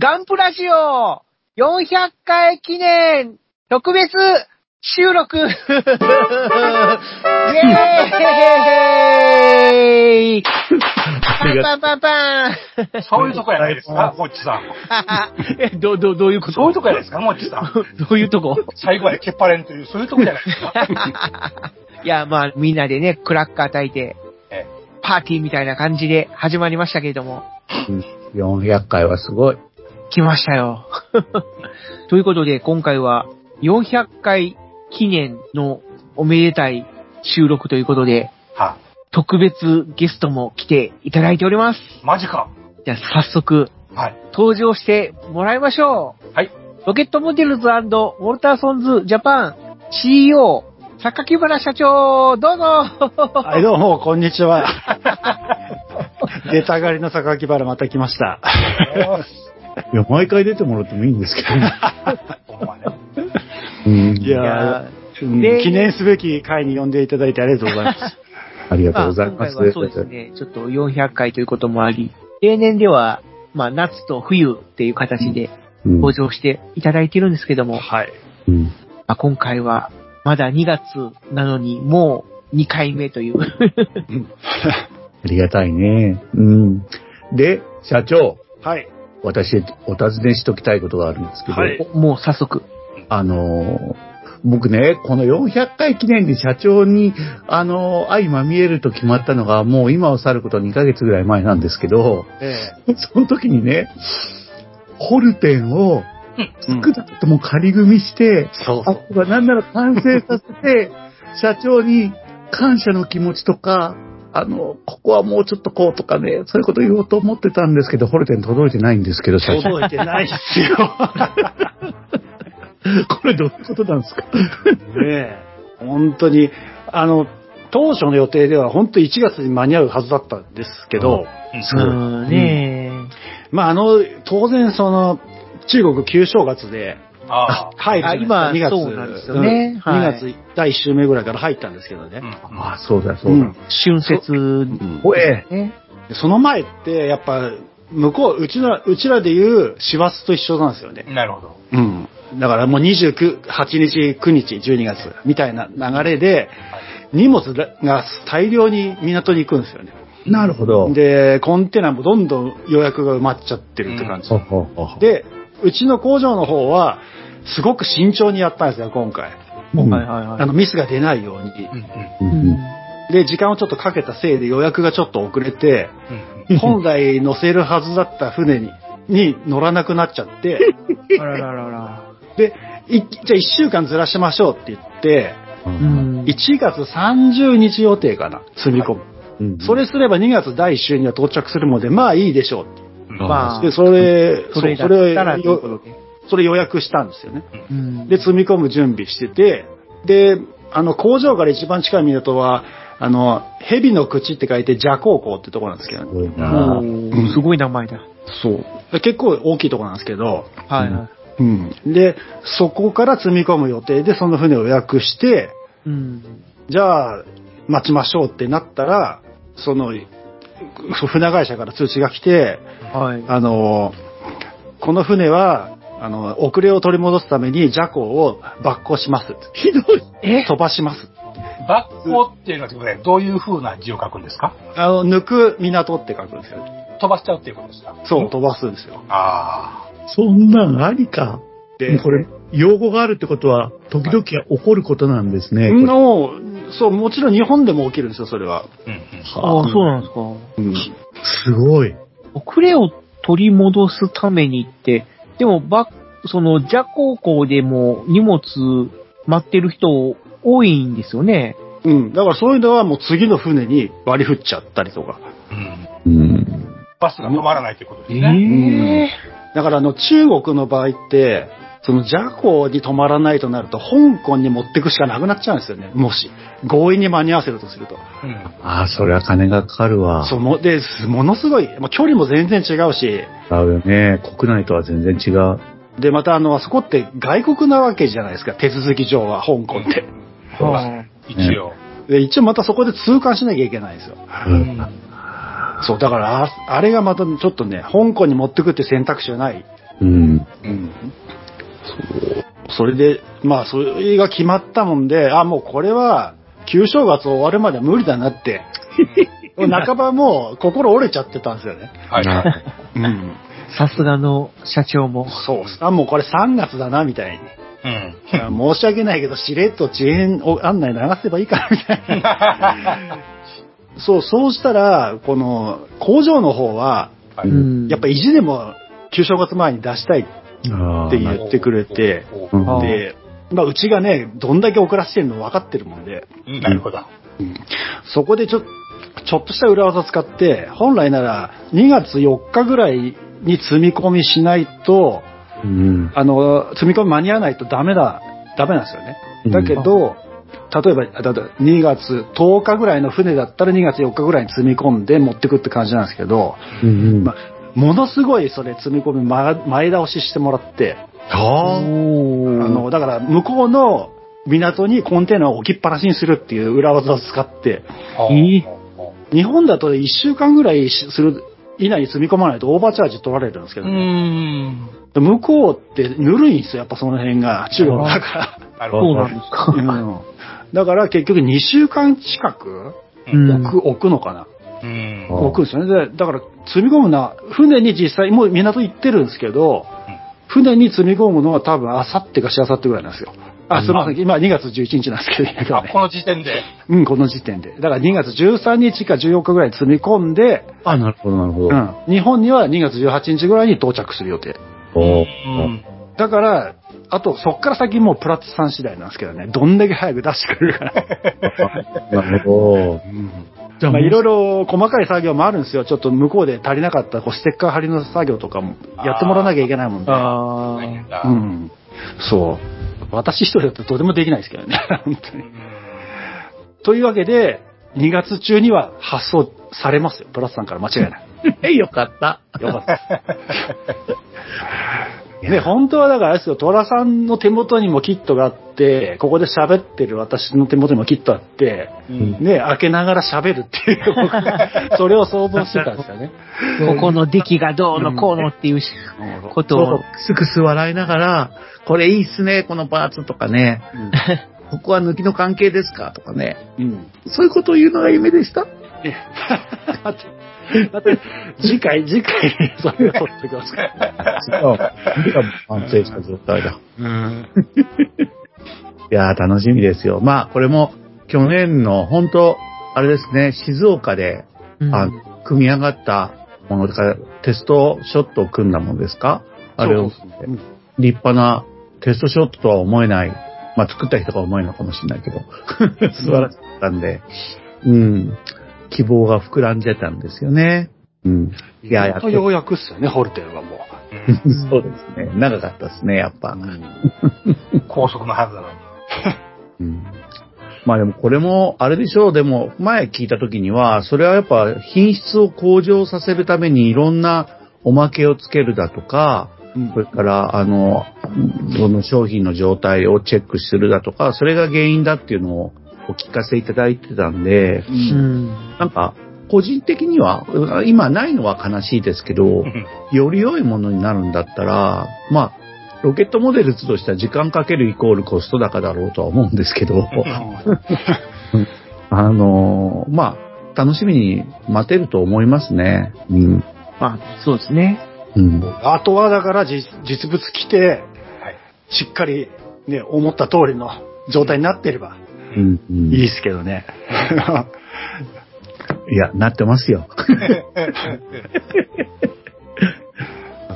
ガンプラジオ400回記念特別収録。イェーイ。パンパンパンパン。そういうとこやないですか、もっちさん。え、ど、ど、どういうこと？そういうとこやないですか、もっちさん。どういうとこ？最後までけっぱれんという、そういうとこじゃないですか？いや、まあ、みんなでね、クラッカー焚いてえ、パーティーみたいな感じで始まりましたけれども、400回はすごい。来ましたよ。ということで、今回は400回記念のおめでたい収録ということで、は特別ゲストも来ていただいております。マジか。じゃあ早速はい。登場してもらいましょう。はい。ロケットモデルズウォルターソンズジャパン CEO、榊原社長、どうぞはい、どうも、こんにちは。出たがりの榊原また来ました。いや、毎回出てもらってもいいんですけどね。ほんまね。うんいや記念すべき回に呼んでいただいてありがとうございます。ありがとうまあございます。今回はそうですね、ちょっと400回ということもあり、例年では、まあ夏と冬っていう形でうん登場していただいてるんですけども、はい。うんまあ、今回はまだ2月なのにもう2回目という。ありがたいね。うん。で、社長、はい。私、お尋ねしときたいことがあるんですけど、はい。おもう早速。あのー僕ね、この400回記念で社長に、あのー相まみえると決まったのが、もう今を去ること2ヶ月ぐらい前なんですけど、えその時にね、ホルテンをえ少なくとも仮組みして、そうあとはなんなら完成させて、社長に感謝の気持ちとか、あの、ここはもうちょっとこうとかね、そういうこと言おうと思ってたんですけど、ホルテン届いてないんですけど、社長。届いてないっすよ。これどういうことなんですか？ねえ。本当に、あの、当初の予定では本当1月に間に合うはずだったんですけど、うん、ねまああの、当然その、中国旧正月であい今2月。そうなんですよねうんはい2月第1週目ぐらいから入ったんですけどねあ。。うん。あ、そうだそうだ。春節おえその前って、やっぱ、向こう、うちの、うちらで言う、師走と一緒なんですよね。なるほど。うん。だからもう29、8日、9日、12月、みたいな流れで、荷物が大量に港に行くんですよね。なるほど。で、コンテナもどんどん予約が埋まっちゃってるって感じ。ほほほほ、で、うちの工場の方は、すごく慎重にやったんですよ、今回。うんはいはいはい。あの、ミスが出ないように。うんうん。うんうんで、時間をちょっとかけたせいで予約がちょっと遅れて、うん本来乗せるはずだった船に、に乗らなくなっちゃって、あらららら。で、いじゃあ1週間ずらしましょうって言って、うん。1月30日予定かな、積み込む。うんそれすれば2月第1週には到着するので、まあいいでしょうって。うんまあで、それ、それだそれ。それ予約したんですよね。うんで、積み込む準備してて、で、あの、工場から一番近い港は、あの、蛇の口って書いて、蛇高校ってとこなんですけどね。すごい名前だ。そう。で結構大きいとこなんですけど、はいはい。うん。で、そこから積み込む予定で、その船を予約して、うん。じゃあ、待ちましょうってなったら、その、船会社から通知が来て、はい。あの、この船は、あの、遅れを取り戻すために、ジャコを抜港します。ひどい。え？飛ばします。バッコっていうのはどういう風な字を書くんですか？あの、抜く港って書くんですよ。飛ばしちゃうっていうことですか？そう、飛ばすんですよ。あそんなんありか？で、これ、用語があるってことは、時々起こることなんですね。の、そう、もちろん日本でも起きるんですよ、それは。あ。うんうん。ああ、そうなんですか。うん。すごい。遅れを取り戻すためにって、でも、ば、その、蛇高校でも荷物待ってる人多いんですよね。うん。だからそういうのはもう次の船に割り振っちゃったりとか。うん。うん。バスが止まらないということですえね。えだからあの中国の場合って、そのジャコに止まらないとなると、香港に持ってくしかなくなっちゃうんですよね。もし。強引に間に合わせるとすると。うんああ、それは金がかかるわ。そう、もで、ものすごい、まあ距離も全然違うし、違うよね。国内とは全然違う。で、またあの、あそこって外国なわけじゃないですか、手続き上は、香港って。は一応。で、一応またそこで通関しなきゃいけないんですよ。うんそう、だから、ああれがまたちょっとね、香港に持ってくって選択肢はない。うん。うん。そう。それで、まあ、それが決まったもんで、あ、もうこれは、旧正月終わるまでは無理だなって。半ばもう心折れちゃってたんですよね。はい。うん。い。さすがの社長も。そう。あ、もうこれ3月だな、みたいに。うん。申し訳ないけど、しれっと遅延案内流せばいいかな、みたいな。そう、そうしたら、この、工場の方は、はいうんやっぱ意地でも、旧正月前に出したいってあ言ってくれて、で、まあ、うちがね、どんだけ遅らせてるの分かってるもんで、うんなるほど。そこでちょ、ちょっとした裏技使って、本来なら2月4日ぐらいに積み込みしないと、うん。あの、積み込み間に合わないとダメだ、ダメなんですよね。だけど、例えば、だ2月10日ぐらいの船だったら2月4日ぐらいに積み込んで持ってくって感じなんですけど、うんうん。まものすごいそれ積み込み前前倒ししてもらって、はあ。おの、だから向こうの港にコンテナを置きっぱなしにするっていう裏技を使って、日本だと1週間ぐらいしする以内に積み込まないとオーバーチャージ取られるんですけうど、ん。向こうってぬるいんですよ、やっぱその辺が、中国だかなるほど。だから結局2週間近くうん。置く、置くのかな。うん。ですよね。でだから積み込むな、船に実際、もう港行ってるんですけど、船に積み込むのは多分あさってかしあさってぐらいなんですよ。あ、すみません。今2月11日なんですけどあ、ね。この時点で。うん、この時点で。だから2月13日か14日ぐらいに積み込んで、あ。あ、なるほど、なるほど。うん。日本には2月18日ぐらいに到着する予定。おーうん。だから、あと、そっから先もうプラッツさん次第なんですけどね。どんだけ早く出してくれるかな。なるほど。じゃあ、まあ、いろいろ細かい作業もあるんですよ。ちょっと向こうで足りなかったこうステッカー貼りの作業とかもやってもらわなきゃいけないもんで。あ大変だ。う。ん。そう。私一人だととてもできないですけどね。本当に。というわけで、2月中には発送されますよ。プラスさんから間違いない。よかった。よかった。ね、本当はだからあれですよ、トラさんの手元にもキットがあって、ここで喋ってる私の手元にもキットあって、んね、開けながら喋るっていう、それを想像してたんですよね。ここの出来がどうのこうのっていうことを。、クスクス笑いながら、これいいっすね、このパーツとかね。ここは抜きの関係ですかとかね。うん。そういうことを言うのが夢でした？ね だって、だって次回、次回、それを取ってください。反省した状態だ。うん。いやー、楽しみですよ。まあ、これも、去年の、本当あれですね、静岡で、うん。あ組み上がったものだから、テストショットを組んだものですか？あれを、そうん立派なテストショットとは思えない、まあ、作った人が思えないのかもしれないけど、素晴らしかったんで、うん、希望が膨らんでたんですよね。うん。いや、やっとようやくっすよね、ホルテンはも そうですね。長かったですね、やっぱ。う。高速のはずなのに。うんまあでもこれも、あれでしょう、でも前聞いた時には、それはやっぱ品質を向上させるためにいろんなおまけをつけるだとか、うんそれから、あの、その商品の状態をチェックするだとか、それが原因だっていうのをお聞かせいただいてたんで、うん。なんか、個人的には、今ないのは悲しいですけど、より良いものになるんだったら、まあ、ロケットモデルとしては時間かけるイコールコスト高だろうとは思うんですけど、あのーまあ、楽しみに待てると思いますね。うん。まあ、そうですね。うん。あとはだから実実物来て、はい。しっかりね、思った通りの状態になってればうん、うん。いいですけどね。いや、なってますよ。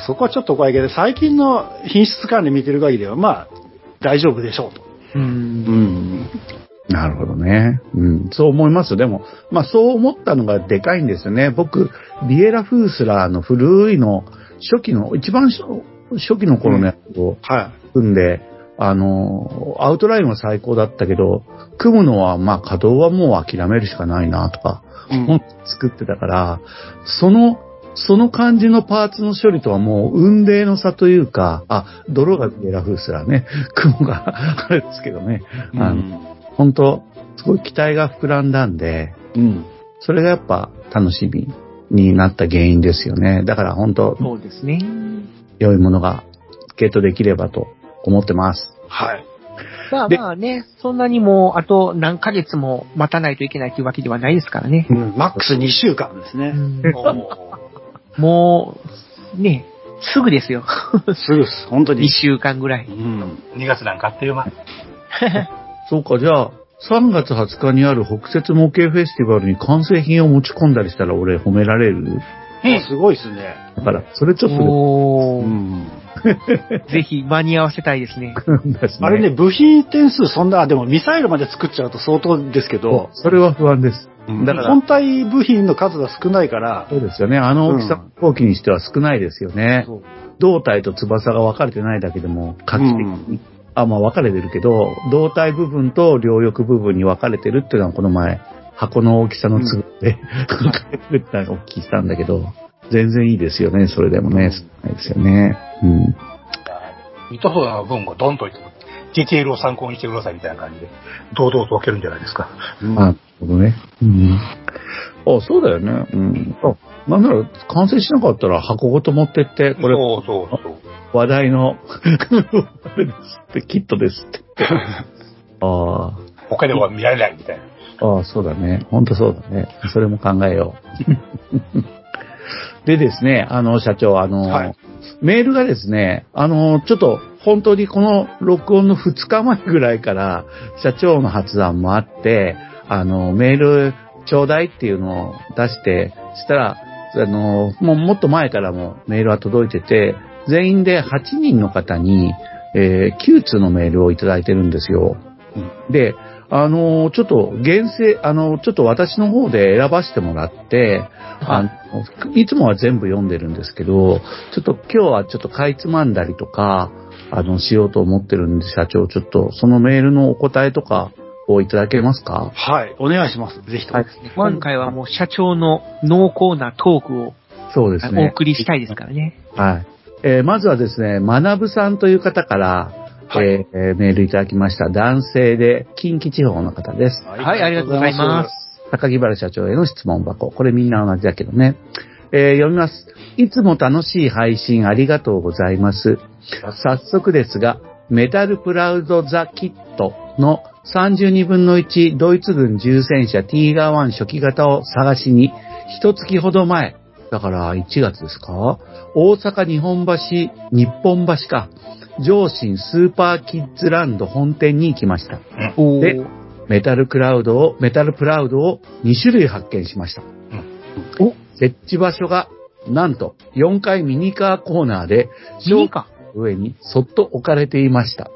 そこはちょっと怖いけど、最近の品質管理見てる限りは、まあ、大丈夫でしょうと。う。うんん。なるほどね。うん。そう思いますよ。でも、まあそう思ったのがでかいんですよね。僕、ビエラ・フースラーの古いの、初期の、一番初初期の頃のやつをは組んで、あの、アウトラインは最高だったけど、組むのは、まあ稼働はもう諦めるしかないなとか、作ってたから、その、その感じのパーツの処理とはもう運命の差というか、あ、泥がビエラ・フースラーね、雲が あれですけどね、あの、本当すごい期待が膨らんだんで、うん。それがやっぱ楽しみになった原因ですよね。だから本当そうですね。良いものがゲットできればと思ってます。はい。まあでまあね、そんなにもう、あと何ヶ月も待たないといけないというわけではないですからね。うん。マックス2週間ですね。うんお もう、ね、すぐですよ。すぐです。本当2に。週間ぐらい。うん。2月なんかあっという間。そうか、じゃあ、3月20日にある北節模型フェスティバルに完成品を持ち込んだりしたら俺褒められる？あすごいですね。だから、それちょっとおーうん。ぜひ間に合わせたいですね。ですあれね、、部品点数そんな、あでもミサイルまで作っちゃうと相当ですけそど、うそれは不安です。うん。だから本体部品の数が少ないから、そうですよね。あの大きさの飛行機にしては少ないですよね。胴体と翼が分かれてないだけでも画期的に、うん。あ、まあ分かれてるけど、胴体部分と両翼部分に分かれてるっていうのはこの前、箱の大きさの都合で、分かれてるってのをお聞きしたんだけど、全然いいですよね、それでもね。少ないですよね。うん。糸風の分をドンと置いて、ディテールを参考にしてくださいみたいな感じで、堂々と置けるんじゃないですか。うんあ、なるほどね。うん。あ、そうだよね。うん。あ、なんなら完成しなかったら箱ごと持ってって、これそうそうそう。話題の、あれですって、キットですって。あ他では見られないみたいな。あ、ああ、そうだね。ほんとそうだね。それも考えよう。でですね、あの、社長、あの、はいメールがですね、あの、ちょっと、本当にこの録音の2日前ぐらいから、社長の発案もあって、あの、メールちょうだいっていうのを出して、したら、あの、もうもっと前からもメールは届いてて、全員で8人の方に、えー9通のメールをいただいてるんですよ。で、あの、ちょっと厳正、あの、ちょっと私の方で選ばせてもらって、あのいつもは全部読んでるんですけど、ちょっと今日はちょっとかいつまんだりとか、あの、しようと思ってるんで、社長、ちょっとそのメールのお答えとかをいただけますか？はい。お願いします。ぜひとも。はい今回はもう社長の濃厚なトークをおそうですね。送りしたいですからね。はい。えーまずはですね、まなぶさんという方から、はいえーえーメールいただきました。男性で近畿地方の方です。はい、ありがとうございます。高木原社長への質問箱。これみんな同じだけどね。えー読みます。いつも楽しい配信ありがとうございます。早速ですが、メタルプラウドザキットの32分の1ドイツ軍重戦車ティーガー1初期型を探しに、一月ほど前、だから1月ですか？大阪日本橋、日本橋か、上信スーパーキッズランド本店に行きました。でメタルクラウドを、メタルプラウドを2種類発見しました。お設置場所が、なんと、4階ミニカーコーナーで、ミニか。上にそっと置かれていました。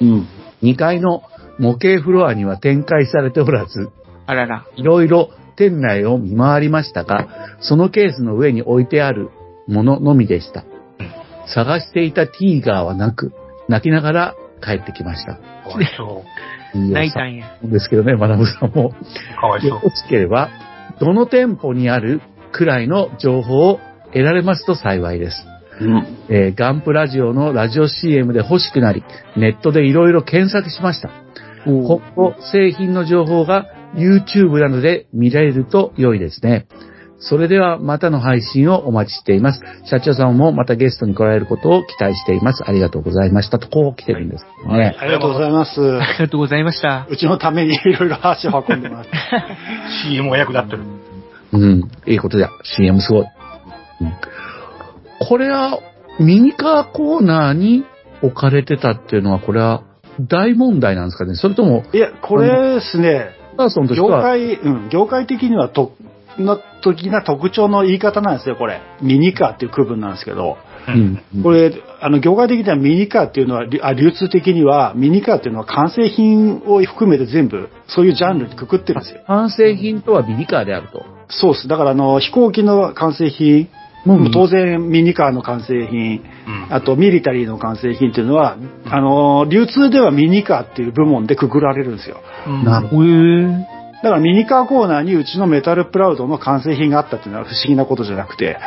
うん。2階の模型フロアには展開されておらず、あらら。いろいろ店内を見回りましたが、そのケースの上に置いてあるもののみでした。探していたティーガーはなく、泣きながら帰ってきました。かわいそう。泣いたんや。んですけどね、マナブさんも。かわいそうよ。ろしければ、どの店舗にあるくらいの情報を得られますと幸いです。うん。えーガンプラジオのラジオ CM で欲しくなり、ネットでいろいろ検索しました。今後、製品の情報が YouTube などで見られると良いですね。それではまたの配信をお待ちしています。社長さんもまたゲストに来られることを期待しています。ありがとうございました。とこう来てるんですね。はいありがとうございます。ありがとうございました。うちのためにいろいろ足を運んでもらって。CM も役立ってる。うん、いいことだ。CM すごい。うんこれは、ミニカーコーナーに置かれてたっていうのは、これは大問題なんですかねそれとも、いや、これですね、業は、界、うん、業界的にはとの時な特徴の言い方なんですよ、これ。ミニカーっていう区分なんですけど。うん。これ、あの、業界的にはミニカーっていうのは、りあ流通的には、ミニカーっていうのは完成品を含めて全部、そういうジャンルにくくってるんですよ。完成品とはミニカーであると。そうです。だから、あの、飛行機の完成品、ももう当然ミニカーの完成品、あとミリタリーの完成品っていうのは、あの、流通ではミニカーっていう部門でくくられるんですよ。なるほへえ。だからミニカーコーナーにうちのメタルプラウドの完成品があったっていうのは不思議なことじゃなくて、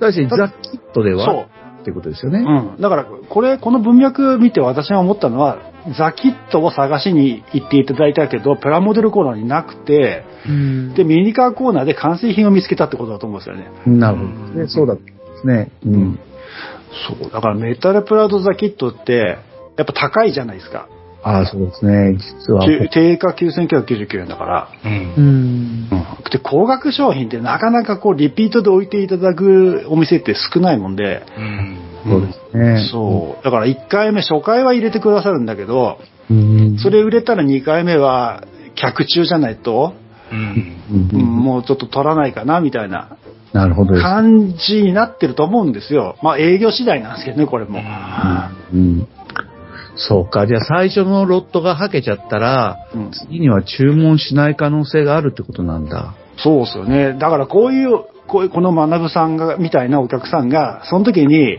ど。確かにザ・キットでは？そう。ってことですよね。うん。だから、これ、この文脈見て私が思ったのは、ザ・キットを探しに行っていただいたけど、プラモデルコーナーになくて、うん。で、ミニカーコーナーで完成品を見つけたってことだと思うんですよね。なるほどね。そうだったんですね。うん。そう。だからメタルプラウド・ザ・キットって、やっぱ高いじゃないですか。ああ、そうですね。実は。定価9999円だから。ううん。ん。で、高額商品ってなかなかこう、リピートで置いていただくお店って少ないもんで、そうですね。そう。だから1回目、初回は入れてくださるんだけど、うん。それ売れたら2回目は、客中じゃないと、うんうんもうちょっと取らないかな、みたいななるほど。感じになってると思うんですよ。まあ営業次第なんですけどね、これも。うん。そうか。じゃあ最初のロットがはけちゃったら、うん次には注文しない可能性があるってことなんだ。そうですよね。だからこういう、こういうこの学さんが、みたいなお客さんが、その時に、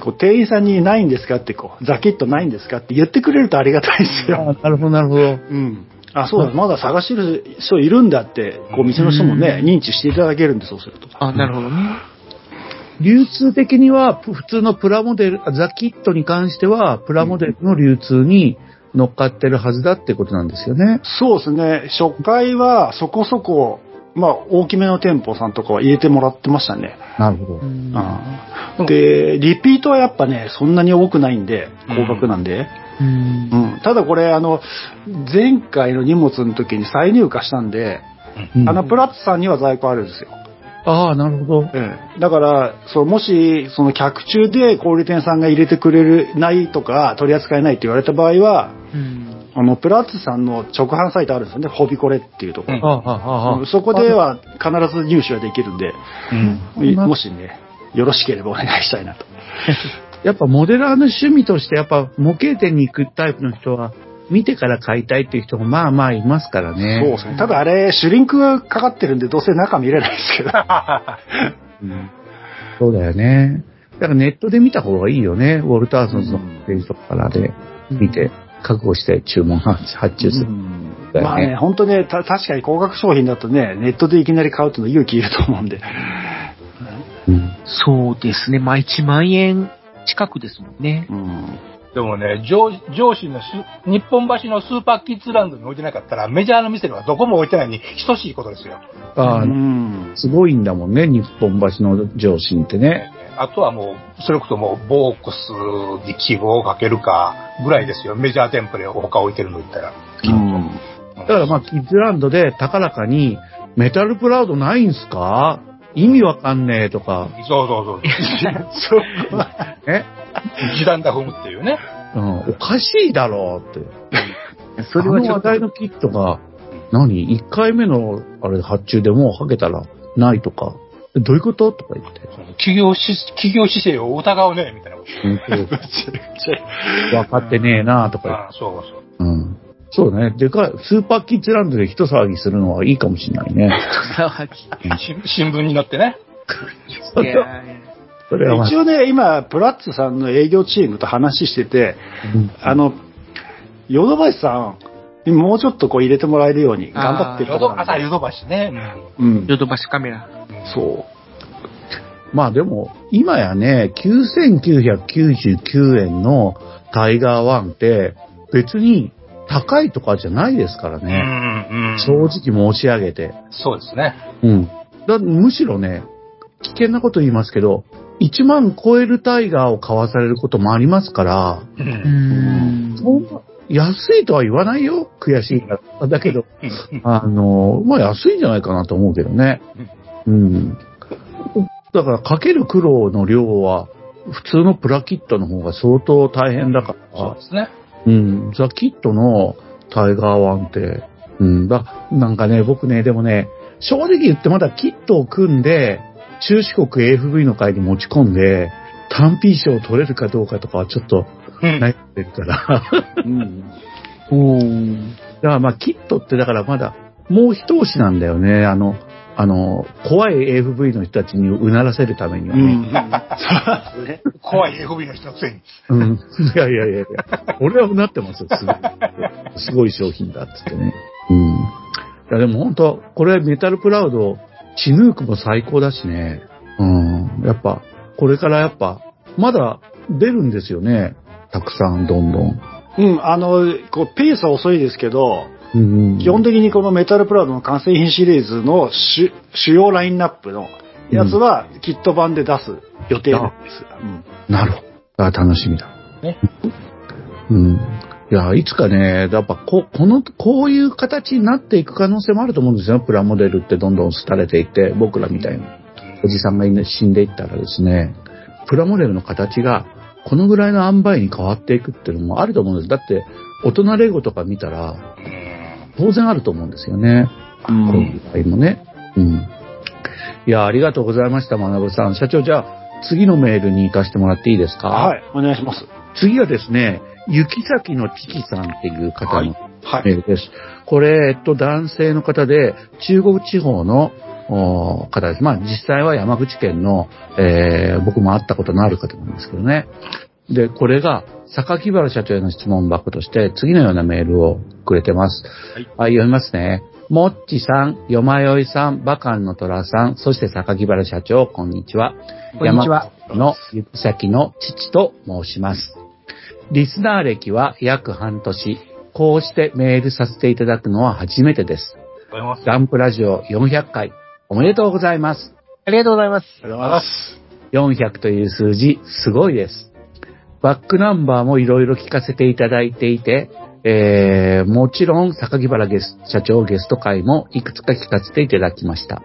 こう店員さんにないんですか？って、こう、ザキットないんですか？って言ってくれるとありがたいですよ。あなるほど、なるほど。うん。あ、そうだ、まだ探してる人いるんだって、こう、店の人もね、認知していただけるんで、そうすると。あ、なるほどね。流通的には、ぷ普通のプラモデル、あザ・キットに関しては、プラモデルの流通に乗っかってるはずだってことなんですよね。そうですね。初回はそこそこ、まあ、大きめの店舗さんとかは入れてもらってましたね。なるほど。うんうんで、リピートはやっぱね、そんなに多くないんで、高額なんで。うんうん。ただこれ、あの、前回の荷物の時に再入荷したんで、うんあの、プラッツさんには在庫あるんですよ。ああ、なるほど。ええ。だから、そう、もし、その客中で小売店さんが入れてくれる、ないとか、取り扱いないって言われた場合は、うんあの、プラッツさんの直販サイトあるんですよね。ホビコレっていうところ。そこでは必ず入手はできるんで、うんもしね、よろしければお願いしたいなと。やっぱモデラーの趣味として、やっぱ模型店に行くタイプの人は、見てから買いたいっていう人もまあまあいますからね。そうですね。ただあれ、シュリンクがかかってるんで、どうせ中見れないですけど。うんそうだよね。だからネットで見た方がいいよね。ウォルターソンズのページとかからで見て、覚悟して注文発発注する。だよねまあね、本当ね、た確かに高額商品だとね、ネットでいきなり買うっていうの勇気いると思うんで。うんそうですね。まあ1万円近くですもんね。うん。でもね、上上司のス日本橋のスーパーキッズランドに置いてなかったら、メジャーの店ではどこも置いてないに等しいことですよ。ああうん。すごいんだもんね、日本橋の上司ってね。あとはもう、それこそもう、ボークスに記号をかけるか、ぐらいですよ。メジャーテンプレを他置いてるの言ったら。うんだからまあ、キッズランドで高らかに、メタルプラウドないんすか？意味わかんねえとか、そうそうそう。そう。え、時短だ踏むっていうね。うん、おかしいだろうって。それはちょっとあの話題のキットが、何 ?1 回目のあれ発注でもうはけたらないとか、どういうこと？とか言って。企業し、企業姿勢を疑うね、みたいなこと。うん 分かってねえなとか言って。ああそうそう。うん。そうね。でかい、スーパーキッズランドで一騒ぎするのはいいかもしれないね。し 新聞に載ってね。それはまあ一応ね、今、プラッツさんの営業チームと話してて、うんあの、ヨドバシさんにもうちょっとこう入れてもらえるように頑張ってるヨドバシね。うん。ヨドバシカメラ。そまあでも、今やね、9999円のタイガーワンって、別に高いとかじゃないですからう。ね。ん、うん。正直申し上げて。そうですね。うん。だむしろね、危険なこと言いますけど、1万超えるタイガーを買わされることもありますから、う。うんん。そんな安いとは言わないよ。悔しいから。だけど、あの、まあ安いんじゃないかなと思うけどね。うん。だからかける苦労の量は、普通のプラキットの方が相当大変だからそうで、すね。うん。ザ・キットのタイガーワンって、うん、だ、なんかね、僕ね、でもね、正直言ってまだキットを組んで、中四国 AFV の会に持ち込んで、単品賞を取れるかどうかとかはちょっとうん。悩んでるから。うん。お ー。だからまあ、キットってだからまだ、もう一押しなんだよね。あの、あの、怖い AFV の人たちにうならせるためにはね。うん。怖い AFB の人のくせに。うん。いやいやいやいや。俺はうなってますよ、すごい。すごい商品だっつってね。うん。いやでも本当これメタルプラウド、チヌークも最高だしね。うん。やっぱ、これからやっぱ、まだ出るんですよね。たくさん、どんどん。うん、あの、こう、ペースは遅いですけど、うん、基本的にこのメタルプラウドの完成品シリーズの主主要ラインナップのやつはキット版で出す予定なんです。うんなるほど。あ楽しみだ。ね。うん。いや、いつかね、やっぱこ、この、こういう形になっていく可能性もあると思うんですよ。プラモデルってどんどん廃れていって、僕らみたいに。おじさんがい死んでいったらですね、プラモデルの形が、このぐらいの塩梅に変わっていくっていうのもあると思うんです。だって、大人レゴとか見たら、当然あると思うんですよね。こういう場合もね。うん。いや、ありがとうございました、学さん。社長、じゃあ、次のメールに行かせてもらっていいですか？はいい、お願いします。次はですね、雪崎のチキさんっていう方のはい。メールです。これ、えっと、男性の方で、中国地方のお方です。まあ、実際は山口県の、えー僕も会ったことのある方なんですけどね。で、これが、榊原社長への質問箱として、次のようなメールをくれてます。はい、読みますね。もっちさん、よまよいさん、バカンの虎さん、そして榊原社長、こんにちは。こんにちは。山の行き先の父と申します。リスナー歴は約半年。こうしてメールさせていただくのは初めてです。ございます。ガンプラジオ400回。おめでとうございます。ありがとうございます。ありがとうございます。400という数字、すごいです。バックナンバーもいろいろ聞かせていただいていて、えー、もちろん、榊原ゲス社長ゲスト会もいくつか聞かせていただきました。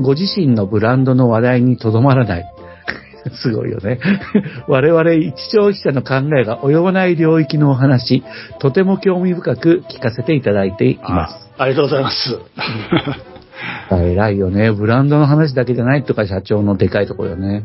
ご自身のブランドの話題にとどまらない。すごいよね。我々一消費者の考えが及ばない領域のお話、とても興味深く聞かせていただいています。あありがとうございます。偉いよね。ブランドの話だけじゃないとか社長のでかいところよね。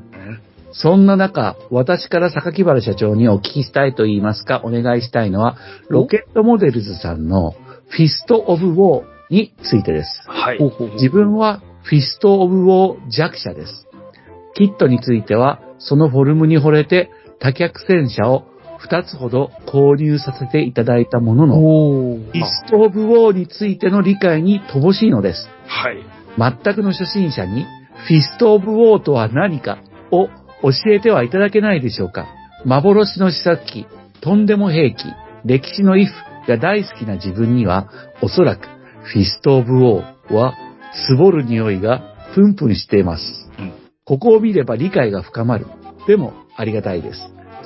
そんな中、私から榊原社長にお聞きしたいと言いますか、お願いしたいのは、ロケットモデルズさんの Fist of War についてです。はい。自分は Fist of War 弱者です。キットについては、そのフォルムに惚れて、多脚戦車を2つほど購入させていただいたものの、 Fist of War についての理解に乏しいのです。はい。全くの初心者に、 Fist of War とは何かを教えてはいただけないでしょうか。幻の試作機、とんでも兵器、歴史のイフが大好きな自分には、おそらく、 Fist of Warーは、つぼる匂いがプンプンしています。うんここを見れば理解が深まる。でも、ありがたいです。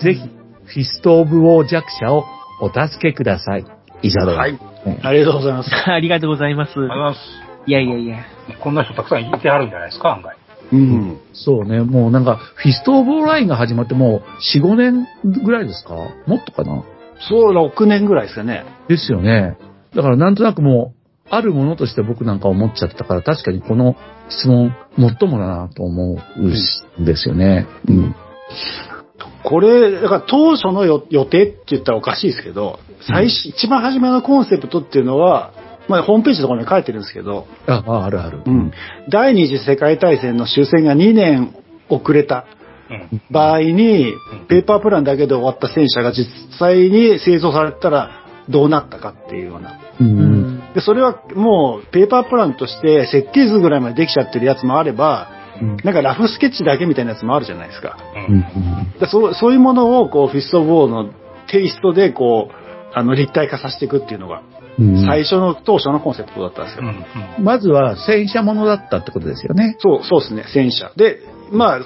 ぜひ、 Fist of War 弱者をお助けください。以上です。はいね ありがとうございます。ありがとうございます。ありがとうございまいやいやいや。す。こんな人たくさんいてはるんじゃないですか、案外。うん。そうね、もうなんか、 Fist of War ラインが始まってもう4、5年ぐらいですか？もっとかな？そう、6年ぐらいですよね。ですよね。だからなんとなくもう、あるものとして僕なんか思っちゃったから、確かにこの質問、もっともだなと思うんですよね。うん。これ、だから当初のよ予定って言ったらおかしいですけど、最初、一番初めのコンセプトっていうのは、まあ、ホームページのところに書いてるんですけど、あ、ああるある。うん。第二次世界大戦の終戦が2年遅れたうん。場合に、ペーパープランだけで終わった戦車が実際に製造されたらどうなったかっていうような。う。うんん。で、それはもうペーパープランとして設計図ぐらいまでできちゃってるやつもあれば、うん。なんかラフスケッチだけみたいなやつもあるじゃないですか。う。うんん。でそうそういうものをこう Fist of War のテイストでこう、あの立体化させていくっていうのが、うん最初の当初のコンセプトだったんですよ。うん。まずは戦車ものだったってことですよね。そう、そうですね、戦車。で、まあ、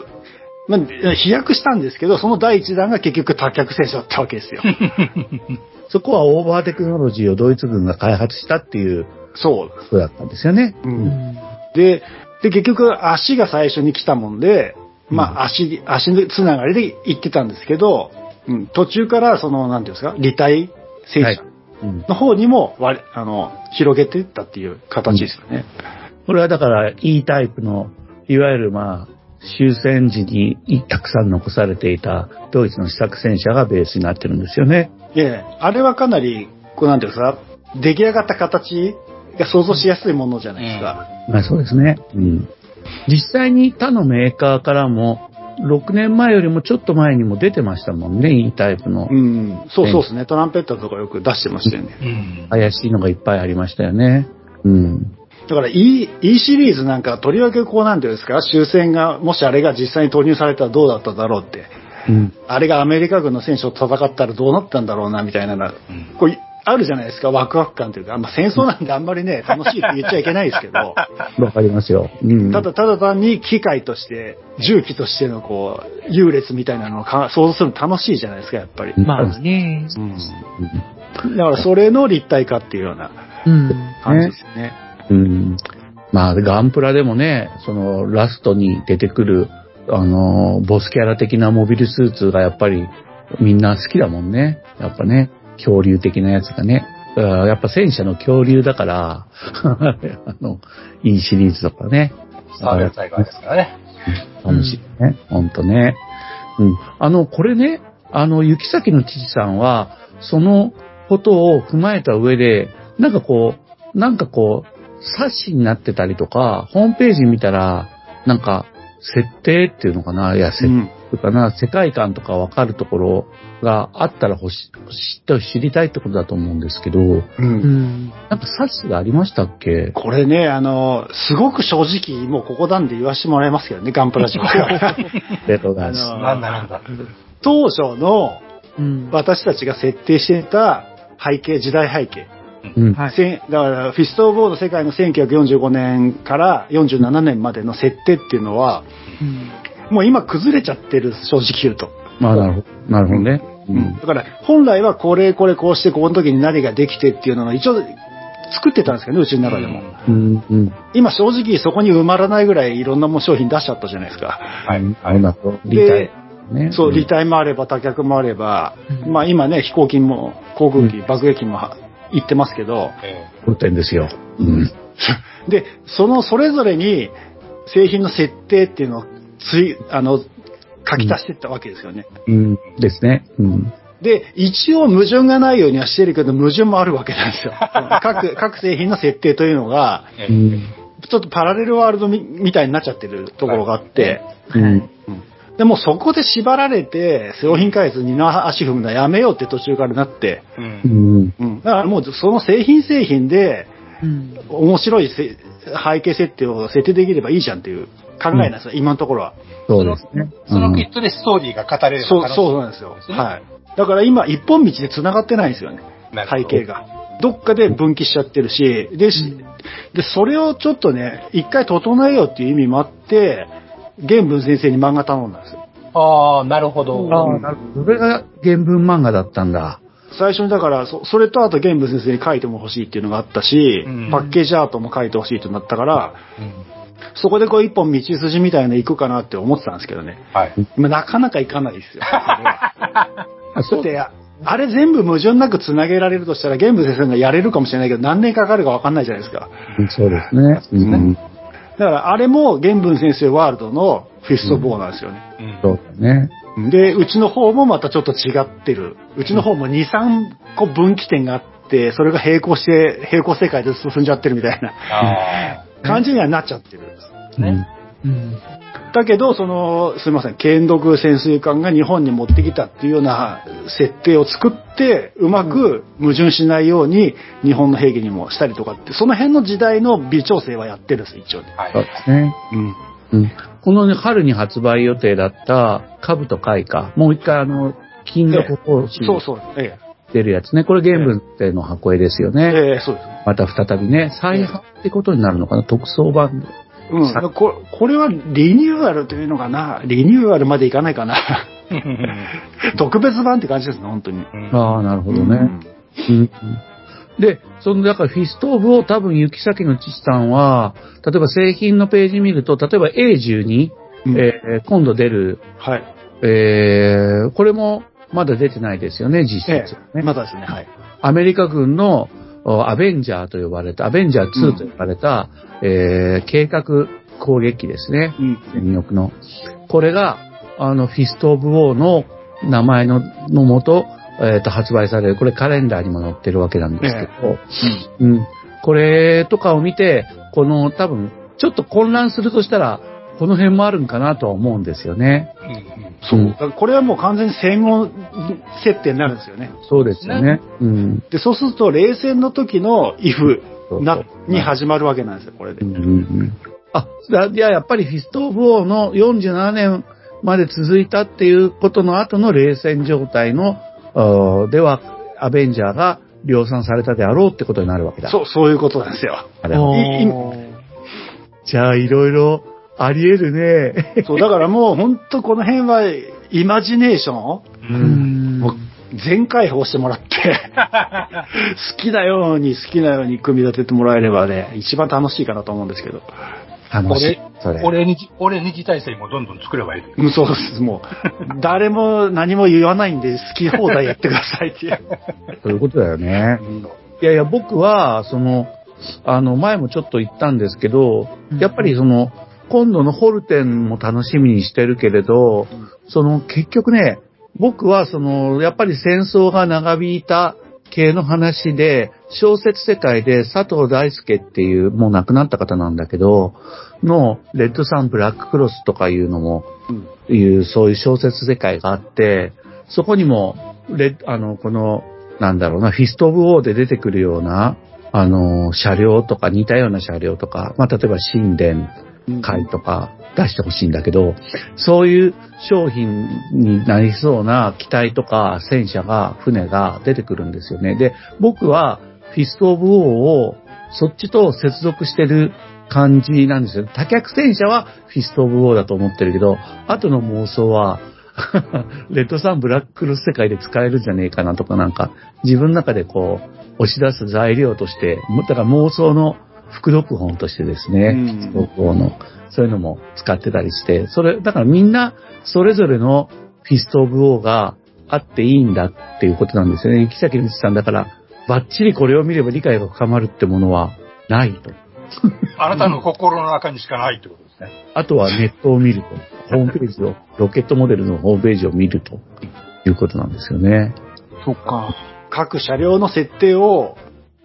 まあ、飛躍したんですけど、その第一弾が結局多脚戦車だったわけですよ。そこはオーバーテクノロジーをドイツ軍が開発したっていうそう。だったんですよね。う。うんんで、で、結局足が最初に来たもんで、まあ足、足つながりで行ってたんですけど、うん、途中からその、なんていうんですか、立体戦車。の方にも割れ、あの、広げていったっていう形ですよね。これはだから E タイプの、いわゆるまあ、終戦時にたくさん残されていたドイツの試作戦車がベースになってるんですよね。ええ、あれはかなり、こうなんていうんですか、出来上がった形が想像しやすいものじゃないですか。まあそうですね。うん。実際に他のメーカーからも、6年前よりもちょっと前にも出てましたもんね、E タイプのうん、そうそうですね。トランペットとかよく出してましたよね。うん。怪しいのがいっぱいありましたよね。うん。だから E, E シリーズなんかとりわけこうなんていうんですか、終戦が、もしあれが実際に投入されたらどうだっただろうって。うん。あれがアメリカ軍の戦車と戦ったらどうなったんだろうな、みたいなのがこうあるじゃないですか、ワクワク感というか。まあ、戦争なんであんまりね、楽しいって言っちゃいけないですけど、わかりますよ。うん。ただただ単に機械として、重機としてのこう、優劣みたいなのをか想像するの楽しいじゃないですか、やっぱり。うんまあね。だからそれの立体化っていうようなうん。感じですね。うん。まあ、ガンプラでもね、その、ラストに出てくる、あの、ボスキャラ的なモビルスーツがやっぱり、みんな好きだもんね。やっぱね、恐竜的なやつがね。やっぱ戦車の恐竜だから、あの、いいシリーズとかね。サーベルタイガーですからね。楽しいね。ほんとね。うん。あの、これね、あの、行崎の父さんは、そのことを踏まえた上で、なんかこう、なんかこう、冊子になってたりとか、ホームページ見たら、なんか、設定っていうのかな、いや、設うん定かな、世界観とかわかるところがあったら欲し、知って知りたいってことだと思うんですけど、うんうん。なんか冊子がありましたっけ？これね、あの、すごく正直、もうここなんで言わせてもらいますけどね、ガンプラジオは。レトガース。あのなんだなんだ。当初のうん。私たちが設定していた背景、時代背景。うん。だから、フィストボード世界の1945年から47年までの設定っていうのは、うんもう今崩れちゃってる、正直言うと。まあ、なるほど。なるほどね。うんだから、本来はこれ、これ、こうして、この時に何ができてっていうのが一応作ってたんですけどね、うちの中でも。うん。うん。今正直そこに埋まらないぐらいいろんなもん商品出しちゃったじゃないですか。はい。はい。なるほど。理で解。ね。そう、離体。体もあれば多脚もあれば、うんまあ今ね、飛行機も、航空機、う爆撃機もは行ってますけど、え古典ですよ。うん。で、そのそれぞれに製品の設定っていうのをつい、あの、書き足していったわけですよね。うん。ですね。うん。で、一応矛盾がないようにはしてるけど、矛盾もあるわけなんですよ。各、各製品の設定というのが。ちょっとパラレルワールドみみたいになっちゃってるところがあって、うん。でもそこで縛られて、製品開発にの足踏むのはやめようって途中からなって、う。うんん。うん、だからもうその製品製品でうん。面白いせ背景設定を設定できればいいじゃんっていう考えなんですよ、今のところは。そうですね。そのキットでストーリーが語れるそう、そうなんですよ。はい。だから今一本道で繋がってないんですよね。なるほど背景が。どっかで分岐しちゃってるし、で、しで、それをちょっとね、一回整えようっていう意味もあって、玄文先生に漫画頼んだんですよ。ああ、なるほど。ああ、なるほど。それが原文漫画だったんだ。最初にだから、そそれとあと玄武先生に書いても欲しいっていうのがあったし、うんパッケージアートも書いて欲しいとなったから、うんそこでこう一本道筋みたいなの行くかなって思ってたんですけどね。はい。今なかなか行かないですよ。あ、だって、あれ全部矛盾なく繋げられるとしたら、玄武先生がやれるかもしれないけど、何年かかるかわかんないじゃないですか。そうですね。うん。だから、あれも玄武先生ワールドのフィストボーなんですよね。うんそうだね。で、うちの方もまたちょっと違ってる。うちの方も2、3個分岐点があって、それが並行して、並行世界で進んじゃってるみたいなあ感じにはなっちゃってる。ねうん。だけど、その、すいません、剣毒潜水艦が日本に持ってきたっていうような設定を作って、うまく矛盾しないように日本の兵器にもしたりとかって、その辺の時代の微調整はやってるんです、一応。はいそう。ですね。うん。うん。このね、春に発売予定だった、株と開花。もう一回あの、金属方針そうそう。え出るやつね。これ原文っての箱絵ですよえ。ね。ええそうです。また再びね、再販ってことになるのかな特装版で。うん。さここれはリニューアルというのかな？リニューアルまでいかないかな？特別版って感じですね、本当に。ああ、なるほどね。うんうんで、その、だからフィストーブを多分、行き先の父さんは、例えば製品のページ見ると、例えば A12、うんえー今度出る、はい。えーこれもまだ出てないですよね、実え質、え。ね。まだですね、はい。アメリカ軍のおアベンジャーと呼ばれた、アベンジャー2と呼ばれた、えー計画攻撃機ですね。うん。の。これが、あの、フィスト・オブ・ウォーの名前の、のもと、えっ、と、発売される。これカレンダーにも載ってるわけなんですけど、うん。これとかを見て、この多分、ちょっと混乱するとしたら、この辺もあるんかなとは思うんですよね。うんうんそうこれはもう完全に戦後設定になるんですよね。そうですよね。うん。で、そうすると、冷戦の時の if そうな、に始まるわけなんですよ、これでう。んうんうんあ、だいや、やっぱりフィスト・オブ・ウォーの47年まで続いたっていうことの後の冷戦状態の、では、アベンジャーが量産されたであろうってことになるわけだ。そう、そういうことなんですよ。あれは。いいじゃあ、いろいろあり得るね。そう、だからもう本当この辺は、イマジネーション？う。うんんもう全開放してもらって、好きなように好きなように組み立ててもらえればね、一番楽しいかなと思うんですけど。楽しい。それ。俺に、俺二次体制もどんどん作ればいい。うんそうです、もう。誰も何も言わないんで、好き放題やってくださいっていう。そういうことだよね。いやいや、僕は、その、あの、前もちょっと言ったんですけど、やっぱりその、今度のホルテンも楽しみにしてるけれど、その、結局ね、僕はその、やっぱり戦争が長引いた系の話で、小説世界で佐藤大輔っていう、もう亡くなった方なんだけど、の、レッドサンブラッククロスとかいうのも、いう、そういう小説世界があって、そこにも、レあの、この、なんだろうな、フィスト・オブ・ウォーで出てくるような、あの、車両とか、似たような車両とか、まあ、例えば震電改とか出してほしいんだけど、そういう商品になりそうな機体とか戦車が、船が出てくるんですよね。で、僕は、フィスト・オブ・ウォーを、そっちと接続してる感じなんですよ。多脚戦車はフィスト・オブ・ウォーだと思ってるけど、後の妄想は、レッドサンブラッククロス世界で使えるんじゃねえかなとかなんか、自分の中でこう、押し出す材料として、もだから妄想の副読本としてですね、うんフィスト・オブ・ウォーの、そういうのも使ってたりして、それ、だからみんな、それぞれのフィスト・オブ・ウォーがあっていいんだっていうことなんですよね。木崎道さんだから、バッチリこれを見れば理解が深まるってものはないと。あなたの心の中にしかないってことですね。あとはネットを見ると、ホームページを、ロケットモデルのホームページを見るということなんですよね。そっか。各車両の設定を、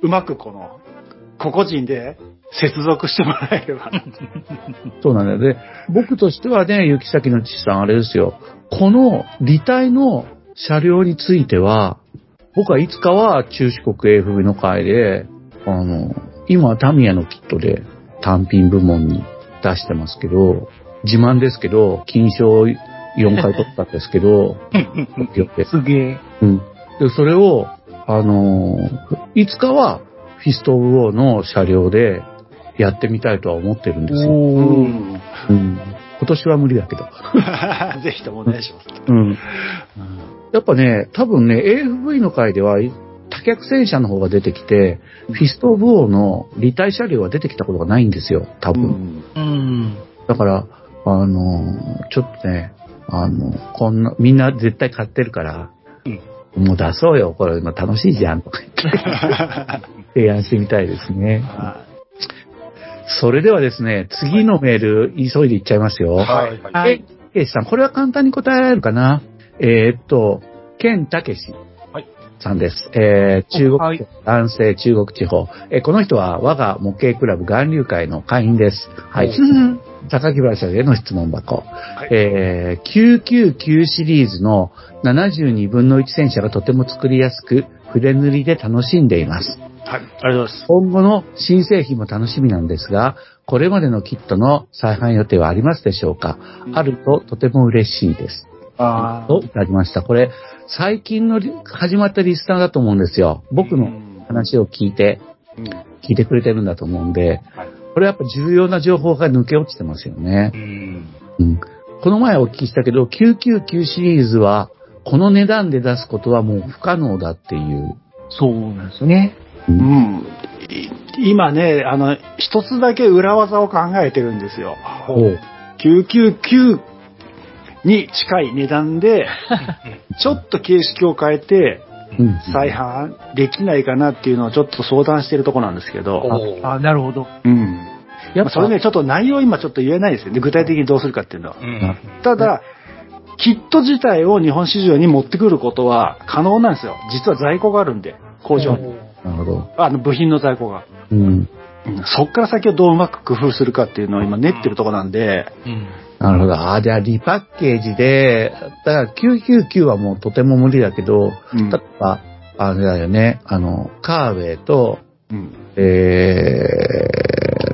うまくこの、個々人で接続してもらえれば。そうなんだよ。で、僕としてはね、雪崎の父さんあれですよ。この履体の車両については、僕はいつかは中四国 AFB の会で、あの、今はタミヤのキットで単品部門に出してますけど、自慢ですけど、金賞4回取ったんですけど、すげえ。うん。で、それを、あのーいつかは、フィスト・オブ・ウォーの車両でやってみたいとは思ってるんですよ。う。ん。うん。今年は無理だけど。ぜひともお願いします。うん。やっぱね、多分ね、AFV の回では、多脚戦車の方が出てきて、フィスト・オブ・ウォーの履帯車両は出てきたことがないんですよ、多分。うん。うん。だから、あのーちょっとね、あの、こんな、みんな絶対買ってるから、もう出そうよ、これ今楽しいじゃん、とか言って、提案してみたいですね。はそれではですね、次のメール、急いでいっちゃいますよ。はい。はい。はい。ケイシさん、これは簡単に答えられるかな？えーっと、ケンタケシはいさんです。えー、中国、はい男性中国地方。えーこの人は我が模型クラブ岩流会の会員です。はい。高木原社への質問箱。いえー、999シリーズの72分の1戦車がとても作りやすく、筆塗りで楽しんでいます。はい。ありがとうございます。今後の新製品も楽しみなんですが、これまでのキットの再販予定はありますでしょうか、あるととても嬉しいです。あといただきました。これ、最近のリ始まったリスナーだと思うんですよ。僕の話を聞いて、聞いてくれてるんだと思うんで、はいこれやっぱ重要な情報が抜け落ちてますよねう。ん。うんこの前お聞きしたけど、999シリーズは、この値段で出すことはもう不可能だっていう。そうなんですよね。うん。い今ね、あの、一つだけ裏技を考えてるんですよ。ほう。999に近い値段で、ちょっと形式を変えて、うん。再販できないかなっていうのをちょっと相談してるとこなんですけど、あ、なるほど。うん。やっぱまあそれね、ちょっと内容今ちょっと言えないですよね。具体的にどうするかっていうのはう。ん。ただ、キット自体を日本市場に持ってくることは可能なんですよ。実は在庫があるんで、工場に。なるほど。あの、部品の在庫が。うん。うんそっから先をどううまく工夫するかっていうのを今練ってるとこなんで、うん。なるほど。あ、じゃあリパッケージで、だから999はもうとても無理だけど、うん例えば、あれだよね、あの、カーウェイと、うんえ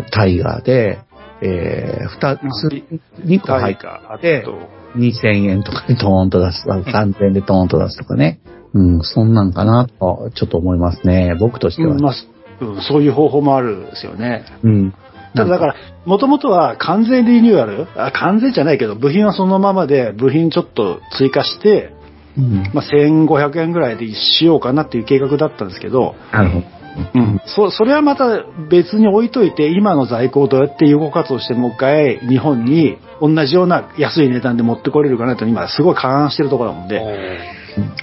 ー、タイガーで、えー、二つ、二個入っタイガー、あでと、2000円とかでトーンと出す、3000円でトーンと出すとかね。うん、そんなんかなと、ちょっと思いますね。僕としては。うんまあうんそういう方法もあるんですよね。うん。ただだから、もともとは完全リニューアルあ完全じゃないけど、部品はそのままで、部品ちょっと追加して、うん。まあ、1500円ぐらいでしようかなっていう計画だったんですけど、なるほど。うん、そそれはまた別に置いといて、今の在庫をどうやって有効活用してもう一回日本に同じような安い値段で持ってこれるかなと今すごい勘案してるところなので、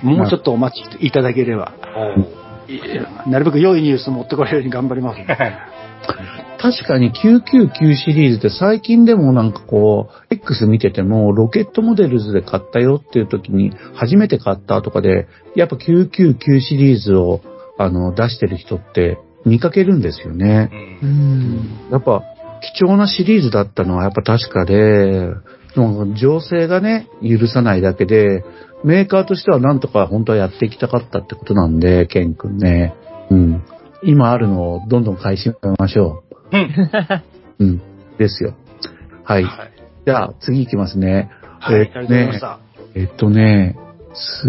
もうちょっとお待ちいただければ、いなるべく良いニュース持ってこれるように頑張ります。確かに999シリーズって最近でもなんかこう、X 見てても、ロケットモデルズで買ったよっていう時に、初めて買ったとかで、やっぱ999シリーズを、あの、出してる人って見かけるんですよね。うん。やっぱ、貴重なシリーズだったのはやっぱ確かで、もう情勢がね、許さないだけで、メーカーとしてはなんとか本当はやっていきたかったってことなんで、ケン君ね。うん。今あるのをどんどん買い占めましょうん。う。うん。ですよ。はい。はい。じゃあ、次行きますね。はい、あえりがとうございました。えっとね、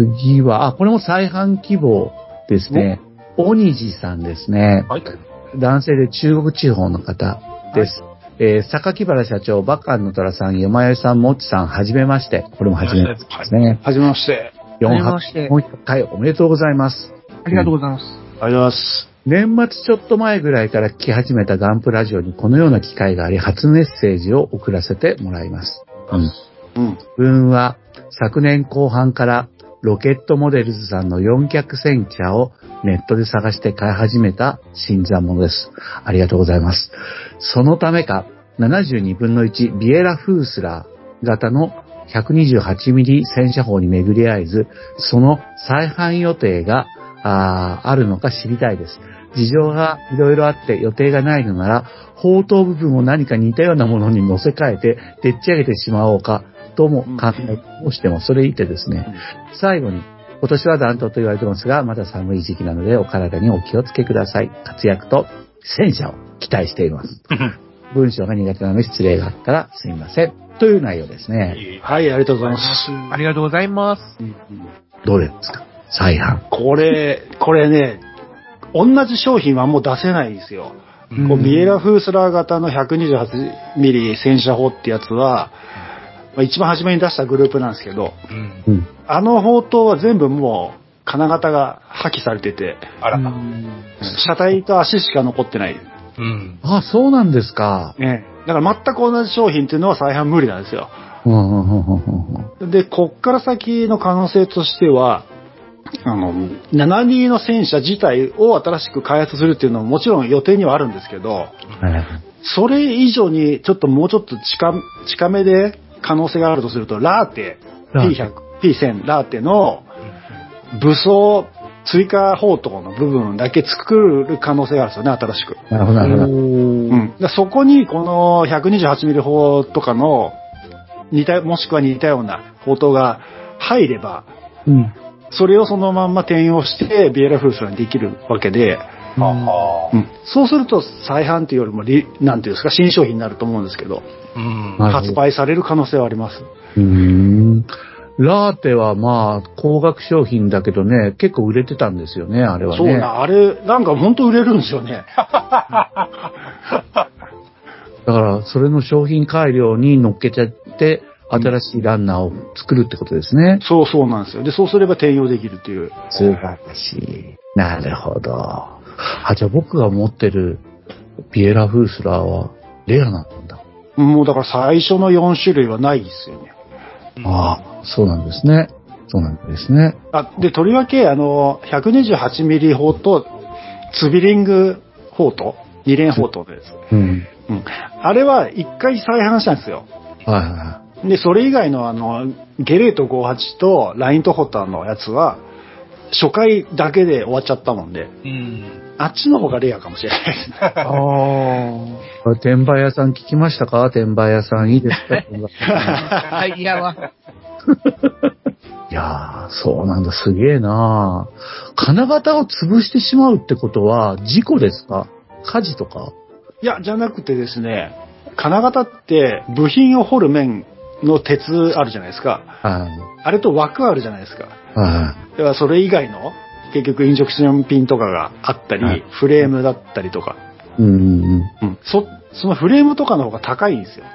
次は、あ、これも再販希望ですね。おにじさんですね。はい。男性で中国地方の方です。えー、榊原社長、バカンの虎さん、よまよさん、もっちさん、はじめまして。これもはじめましてですね。はじめまして。4はじめましてもう一回おめでとうございます。ありがとうございます。ありがとうございます。年末ちょっと前ぐらいから聞き始めたガンプラジオにこのような機会があり、初メッセージを送らせてもらいます。うん。うん。自分は昨年後半からロケットモデルズさんの4脚戦車をネットで探して買い始めた新参者です。ありがとうございます。そのためか、72分の1ビエラフースラー型の 128mm 戦車砲に巡り合えず、その再販予定がああるのか知りたいです。事情がいろいろあって予定がないのなら、砲塔部分を何か似たようなものに乗せ替えて、でっち上げてしまおうか、とも考えをしても、それいてですね。最後に、今年は暖冬と言われてますが、まだ寒い時期なので、お体にお気をつけください。活躍と戦車を期待しています。文章が苦手なので失礼があったらすみません。という内容ですね。はい、ありがとうございます。ありがとうございます。どれですか？再販。これ、これね、同じ商品はもう出せないんですよ。うんこうビエラフースラー型の 128mm 戦車砲ってやつは、まあ一番初めに出したグループなんですけど、うん。うん。あの砲塔は全部もう金型が破棄されてて、あら。車体と足しか残ってない。うん。あ、そうなんですか。ね。だから全く同じ商品っていうのは再販無理なんですよ。で、こっから先の可能性としては、あの、72の戦車自体を新しく開発するっていうのももちろん予定にはあるんですけど、はいそれ以上にちょっともうちょっと近近めで可能性があるとすると、ラーテ、ラーテ。P100、P1000、ラーテの武装追加砲塔の部分だけ作る可能性があるんですよね、新しく。なるほど、なるほど。うん、でそこにこの 128mm 砲とかの似た、もしくは似たような砲塔が入れば、うん。それをそのまんま転用してビエラフースにできるわけで、うん、そうすると再販っていうよりもリ、なんていうんですか、新商品になると思うんですけど、うん。発売される可能性はあります。うーん。ラーテはまあ、高額商品だけどね、結構売れてたんですよね、あれはね。そうな、あれ、なんか本当売れるんですよね。だから、それの商品改良に乗っけちゃって、新しいランナーを作るってことですね。そうそうなんですよ。で、そうすれば転用できるっていう。素晴らしい。なるほど。あ、じゃあ僕が持ってるビエラフースラーはレアなんだ。もうだから最初の4種類はないですよね。ああ、そうなんですね。そうなんですね。あ、で、とりわけ、あの、128ミリ砲と、ツビリング砲と、二連砲とです。うん。うん。あれは一回再販したんですよ。はいはで、それ以外のあの、ゲレート58とライントホッターのやつは、初回だけで終わっちゃったもんで、うん。あっちの方がレアかもしれないですね。ああ。い。これ転売屋さん聞きましたか？転売屋さんいいですか？はい、いやわ。いやー、そうなんだ、すげえな金型を潰してしまうってことは、事故ですか？火事とか？いや、じゃなくてですね、金型って部品を掘る面の鉄あるじゃないですか。はあれと枠あるじゃないですか。い。はだからそれ以外の、結局インジェクションピンとかがあったり、はいフレームだったりとか、い。うんうんうん。うん、そ、そのフレームとかの方が高いんですよ。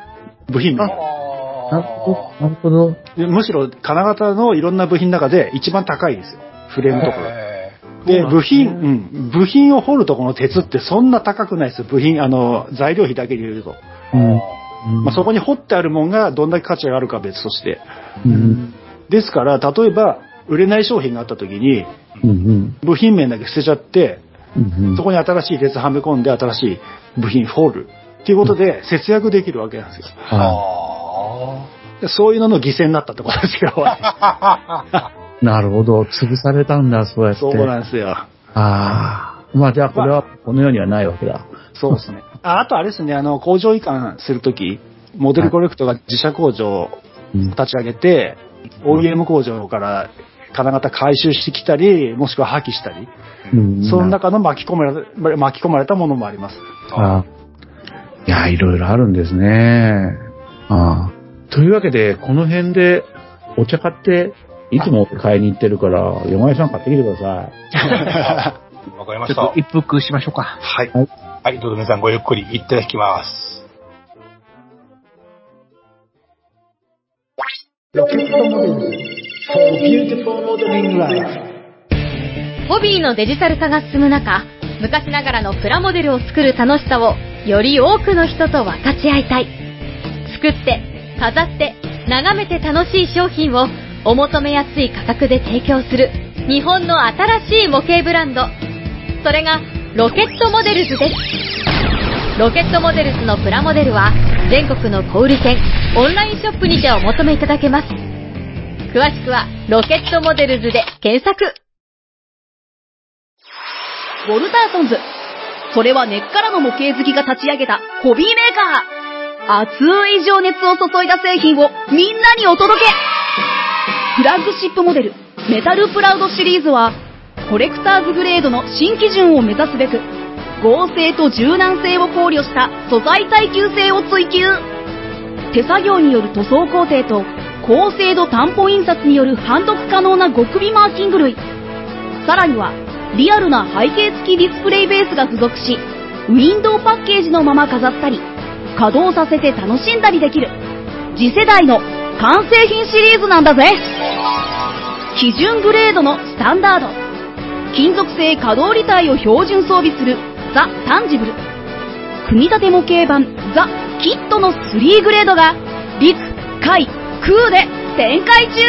部品面。なるほど、なるほど。でむしろ金型のいろんな部品の中で一番高いんですよ。フレームとかが。へで、部品、うん、部品を掘るとこの鉄ってそんな高くないですよ。部品、あの、材料費だけで言うと。うん。まあ、そこに掘ってあるもんがどんだけ価値があるかは別として。うん。ですから、例えば、売れない商品があった時に。部品面だけ捨てちゃって、そこに新しい鉄はめ込んで新しい部品掘る。っていうことで節約できるわけなんですよ。はあでそういうのの犠牲になったってことですよ。なるほど。潰されたんだ、そうやって。そうなんですよ。ああ。まあじゃあこれはこの世にはないわけだ。そうですね。ああとあれですね、あの、工場移管するとき、モデルコレクトが自社工場をうん。立ち上げて、OEM 工場から金型回収してきたり、もしくは破棄したり、うんその中の巻き込まれ巻き込まれたものもあります。ああ。いや、いろいろあるんですね。ああ。というわけで、この辺でお茶買って、いつも買いに行ってるから、山井さん買ってきてください。わかりましたちょっと。一服しましょうか。はいはい。はい、どうぞ皆さんごゆっくりいただきます。ロケットモデルホビーのデジタル化が進む中、昔ながらのプラモデルを作る楽しさをより多くの人と分かち合いたい。作って、飾って、眺めて楽しい商品をお求めやすい価格で提供する日本の新しい模型ブランド。それがロケットモデルズです。ロケットモデルズのプラモデルは全国の小売店、オンラインショップにてお求めいただけます。詳しくはロケットモデルズで検索。ウォルターソンズ。それは根っからの模型好きが立ち上げたホビーメーカー。熱い情熱を注いだ製品をみんなにお届けフラッグシップモデル、メタルプラウドシリーズは、コレクターズグレードの新基準を目指すべく、合成と柔軟性を考慮した素材耐久性を追求。手作業による塗装工程と、高精度担保印刷による判読可能な極微マーキング類。さらには、リアルな背景付きディスプレイベースが付属し、ウィンドウパッケージのまま飾ったり、稼働させて楽しんだりできる、次世代の完成品シリーズなんだぜ。基準グレードのスタンダード、金属製可動履帯を標準装備するザ・タンジブル、組み立て模型版ザ・キットの3グレードが陸、海、空で展開中。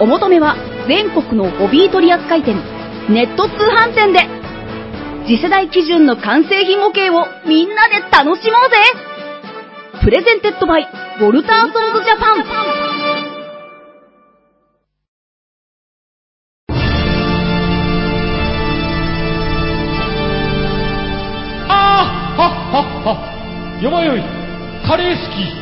お求めは全国のホビー取扱店、ネット通販店で。次世代基準の完成品模型をみんなで楽しもうぜ。 Presented by、ウォルターソンズジャパン。ああはっはっは。よまよい。カレー好き。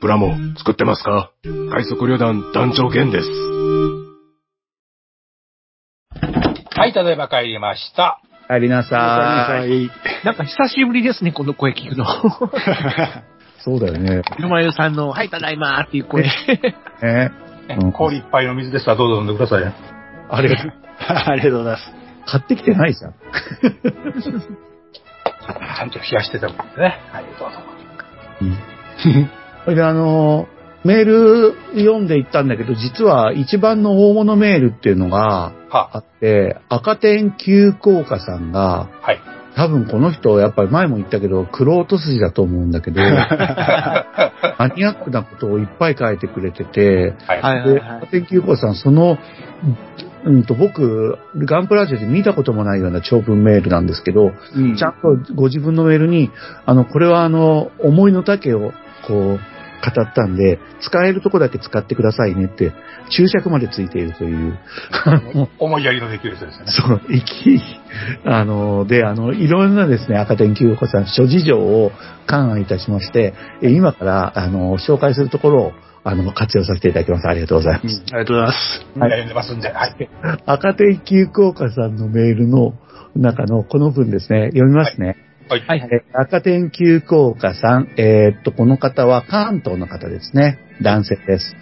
プラモ作ってますか？快速旅団団長源です。はい、ただいま帰りました。帰りなさい。い。なんか久しぶりですね、この声聞くの。そうだよね。山湯さんの、はい、ただいまーっていう声。ねうん氷いっぱいの水ですわ、どうぞ飲んでください。ありがとう。ありがとうございます。買ってきてないじゃん。ちゃんと冷やしてたもんね。はい、どうぞ。それであの、メール読んでいったんだけど、実は一番の大物メールっていうのがあって、赤点急降下さんが、はい。多分この人、やっぱり前も言ったけど、クロート筋だと思うんだけど、マニアックなことをいっぱい書いてくれてて、はい。で、赤点急降下さん、その、うんと、僕、ガンプラジオで見たこともないような長文メールなんですけど、うん。ちゃんとご自分のメールに、あの、これはあの、思いの丈を、こう、語ったんで、使えるとこだけ使ってくださいねって、注釈までついているという、思いやりのできる人ですよね。そう、生き、あの、で、あの、いろんなですね、赤点救子さん、諸事情を勘案いたしまして、え今から、あの、紹介するところを、あの、活用させていただきます。ありがとうございます。ありがとうございます。みんな読んでますんで。はい。赤点急降下さんのメールの中のこの文ですね、読みますね。はい。はい。えー赤点急降下さん、えーっと、この方は関東の方ですね。男性です。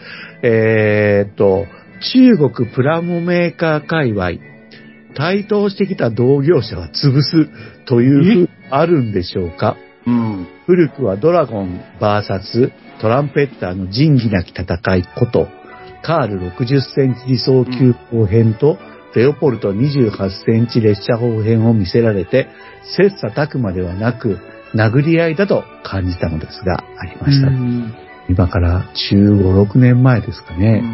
えーっと、中国プラモメーカー界隈、台頭してきた同業者は潰すというふうあるんでしょうかうん。古くはドラゴン VS トランペッターの仁義なき戦いこと、カール60センチ理想級砲編と、レオポルト28センチ列車砲編を見せられて、切磋琢磨ではなく、殴り合いだと感じたのですが、ありました。うん今から15、6年前ですかね。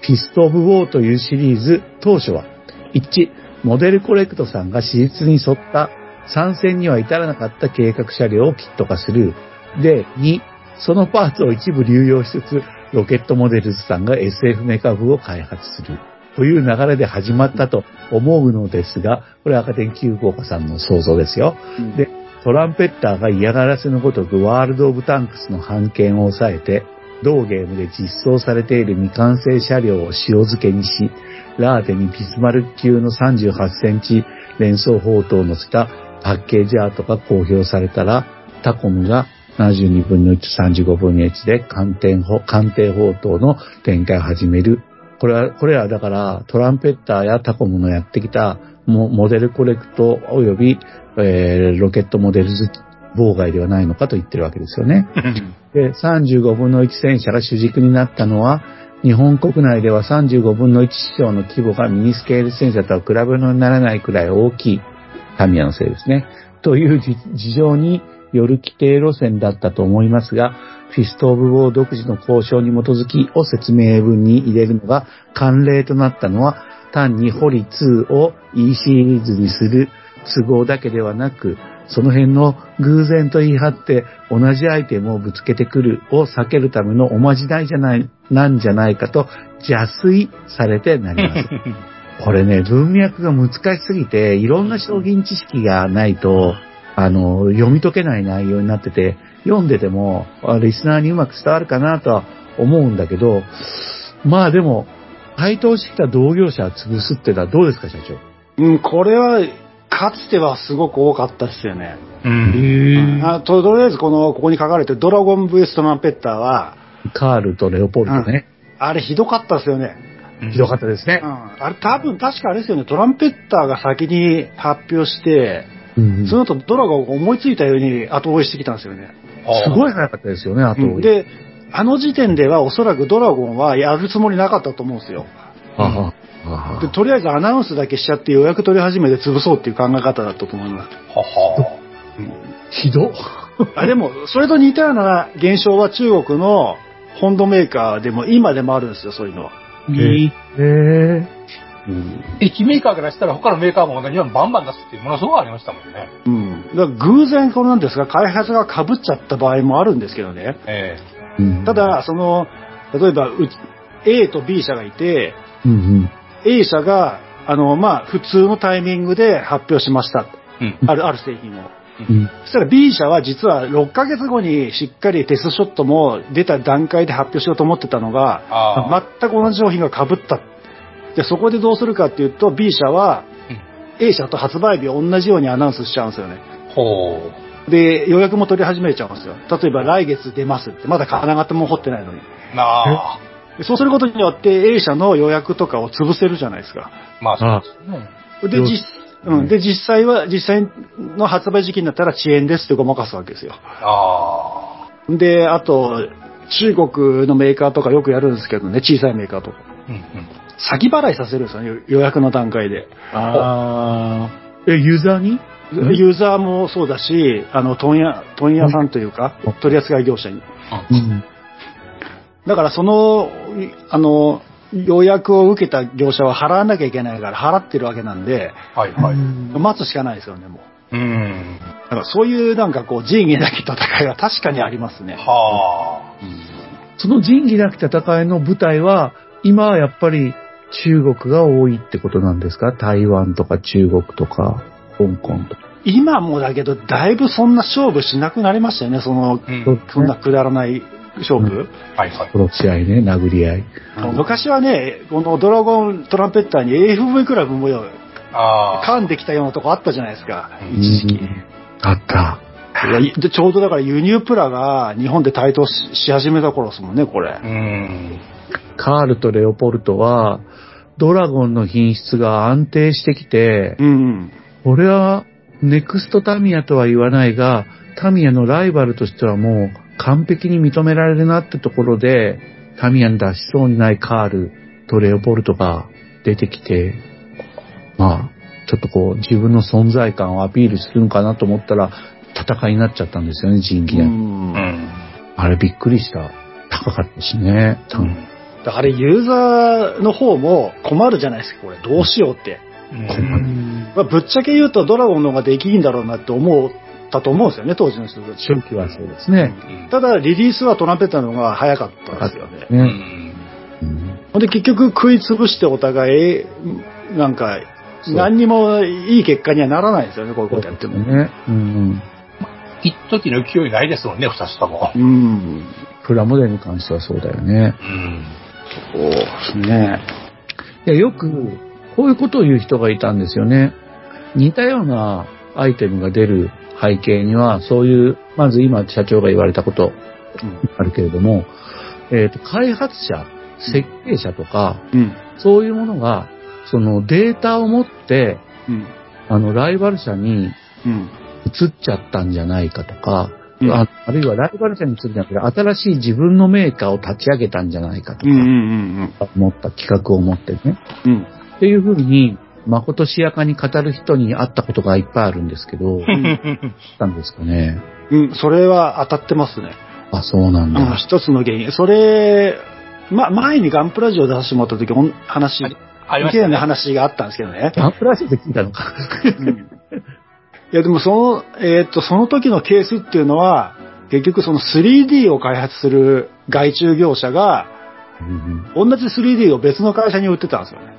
ピスト・オブ・ウォーというシリーズ当初は、1、モデルコレクトさんが史実に沿った参戦には至らなかった計画車両をキット化する。で、2、そのパーツを一部流用しつつ、ロケットモデルズさんが SF メカ部を開発する。という流れで始まったと思うのですが、これ赤点9号家さんの想像ですよ。で、トランペッターが嫌がらせのごとくワールド・オブ・タンクスの版権を抑えて、同ゲームで実装されている未完成車両を塩漬けにし、ラーテにビスマルク級の38センチ連装砲塔を乗せたパッケージアートが公表されたら、タコムが72分の1、35分の1で艦艇砲艦艇砲塔の展開を始める。これは、これはだからトランペッターやタコムのやってきたモモデルコレクト及び、えーロケットモデルズ妨害ではないのかと言ってるわけですよね。で、35分の1戦車が主軸になったのは、日本国内では35分の1市場の規模がミニスケール戦車とは比べ物にならないくらい大きいタミヤのせいですね。という事事情による既定路線だったと思いますが、フィスト・オブ・ウォー独自の考証に基づきを説明文に入れるのが慣例となったのは、単にホリ2を E シリーズにする都合だけではなく、その辺の偶然と言い張って同じアイテムをぶつけてくるを避けるためのおまじないじゃない、なんじゃないかと邪推されてなります。これね、文脈が難しすぎて、いろんな商品知識がないと、あの、読み解けない内容になってて、読んでても、あリスナーにうまく伝わるかなとは思うんだけど、まあでも、対等してきた同業者を潰すってのはどうですか、社長？うん、これは、かつてはすごく多かったですよね。うん。あととりあえずこの、ここに書かれてるドラゴン VS トランペッターは、カールとレオポルトね。あれひどかったですよね。ひどかったですねう。ん。あれ多分確かあれですよね、トランペッターが先に発表して、うんその後ドラゴンが思いついたように後追いしてきたんですよね。すごい早かったですよね、あと。うんで、あの時点ではおそらくドラゴンはやるつもりなかったと思うんですよ。で、とりあえずアナウンスだけしちゃって予約取り始めて潰そうっていう考え方だったと思います。はは。ひど。あでも、それと似たような現象は中国の本土メーカーでも今でもあるんですよ、そういうのは。へえ。駅メーカーからしたら他のメーカーも同じようにバンバン出すっていうものすごくありましたもんね。うん。だから偶然これなんですが、開発が被っちゃった場合もあるんですけどね。えうんた、だ、その、例えば、A と B 社がいて、うんうん。A 社が、あの、まあ、普通のタイミングで発表しました。えうん。ある、ある製品を。うんそしたら B 社は実は6ヶ月後にしっかりテストショットも出た段階で発表しようと思ってたのが、ああ。全く同じ商品が被った。で、そこでどうするかっていうと、B 社は A 社と発売日を同じようにアナウンスしちゃうんですよね。ほう。で、予約も取り始めちゃうんですよ。例えば来月出ますって、まだ金型も掘ってないのに。なあ。そうすることによって A 社の予約とかを潰せるじゃないですか。まあそうですね。で、よ実、うん。で、実際は、実際の発売時期になったら遅延ですってごまかすわけですよ。あで、あと、中国のメーカーとかよくやるんですけどね、小さいメーカーとか。あ。うんうん。先払いさせるんですよね、予約の段階で。あえ、ユーザーに？ユーザーもそうだし、あの、問屋、問屋さんというか、取り扱い業者に。うん。だからその、いあの、予約を受けた業者は払わなきゃいけないから払ってるわけなんで、はいはい。待つしかないですよね、もう。うん。だからそういうなんかこう、仁義なき戦いは確かにありますね。はその仁義なき戦いの舞台は、今はやっぱり中国が多いってことなんですか？台湾とか中国とか、香港とか。今もだけど、だいぶそんな勝負しなくなりましたよね、その、あ。うん。そんなくだらない勝負。はいはい。殺し合いね、殴り合い。昔はね、このドラゴントランペッターに AFV クラブもよああ。噛んできたようなとこあったじゃないですか、うん一時期。あった。いやでちょうどだから輸入プラが日本で台頭しし始めた頃ですもんね、これ。うん。カールとレオポルトは、ドラゴンの品質が安定してきて、うん。これは、ネクストタミヤとは言わないが、タミヤのライバルとしてはもう完璧に認められるなってところで、タミヤに出しそうにないカールとレオポルトが出てきて、まあ、ちょっとこう自分の存在感をアピールするのかなと思ったら、戦いになっちゃったんですよね、人気で。あれびっくりした。高かったしね。だからユーザーの方も困るじゃないですか、これ。どうしようって。まあ、ぶっちゃけ言うとドラゴンの方ができいいんだろうなって思ったと思うんですよね、当時の人たち。初期はそうですね。ただ、リリースはトランペットの方が早かったですよね。うね。ん。うんほんで結局食い潰してお互い、なんか、何にもいい結果にはならないですよね、こういうことやっても。ね。うん。一時の勢いないですもんね、二つとも。うん。プラモデルに関してはそうだよね。うん。そうですね。いや、よく、こういうことを言う人がいたんですよね。似たようなアイテムが出る背景には、そういう、まず今社長が言われたことあるけれども、えっ、と、開発者、設計者とか、うん。そういうものが、そのデータを持って、うん。あの、ライバル社にうん。移っちゃったんじゃないかとか、うんああるいはライバル社に移るんじゃなくて、新しい自分のメーカーを立ち上げたんじゃないかとうん。うか、ん。思った企画を持ってね。うん。っていうふうに、まことしやかに語る人に会ったことがいっぱいあるんですけど、たんですかね。うん。それは当たってますね。あ、そうなんうんだ。一つの原因。それ、ま、前にガンプラジオ出させてもらった時、おん話、ありましたね。話があったんですけどね。アンプラジオで聞いたのか。いや、でもその、えーっと、その時のケースっていうのは、結局その 3D を開発する外注業者が、同じ 3D を別の会社に売ってたんですよね。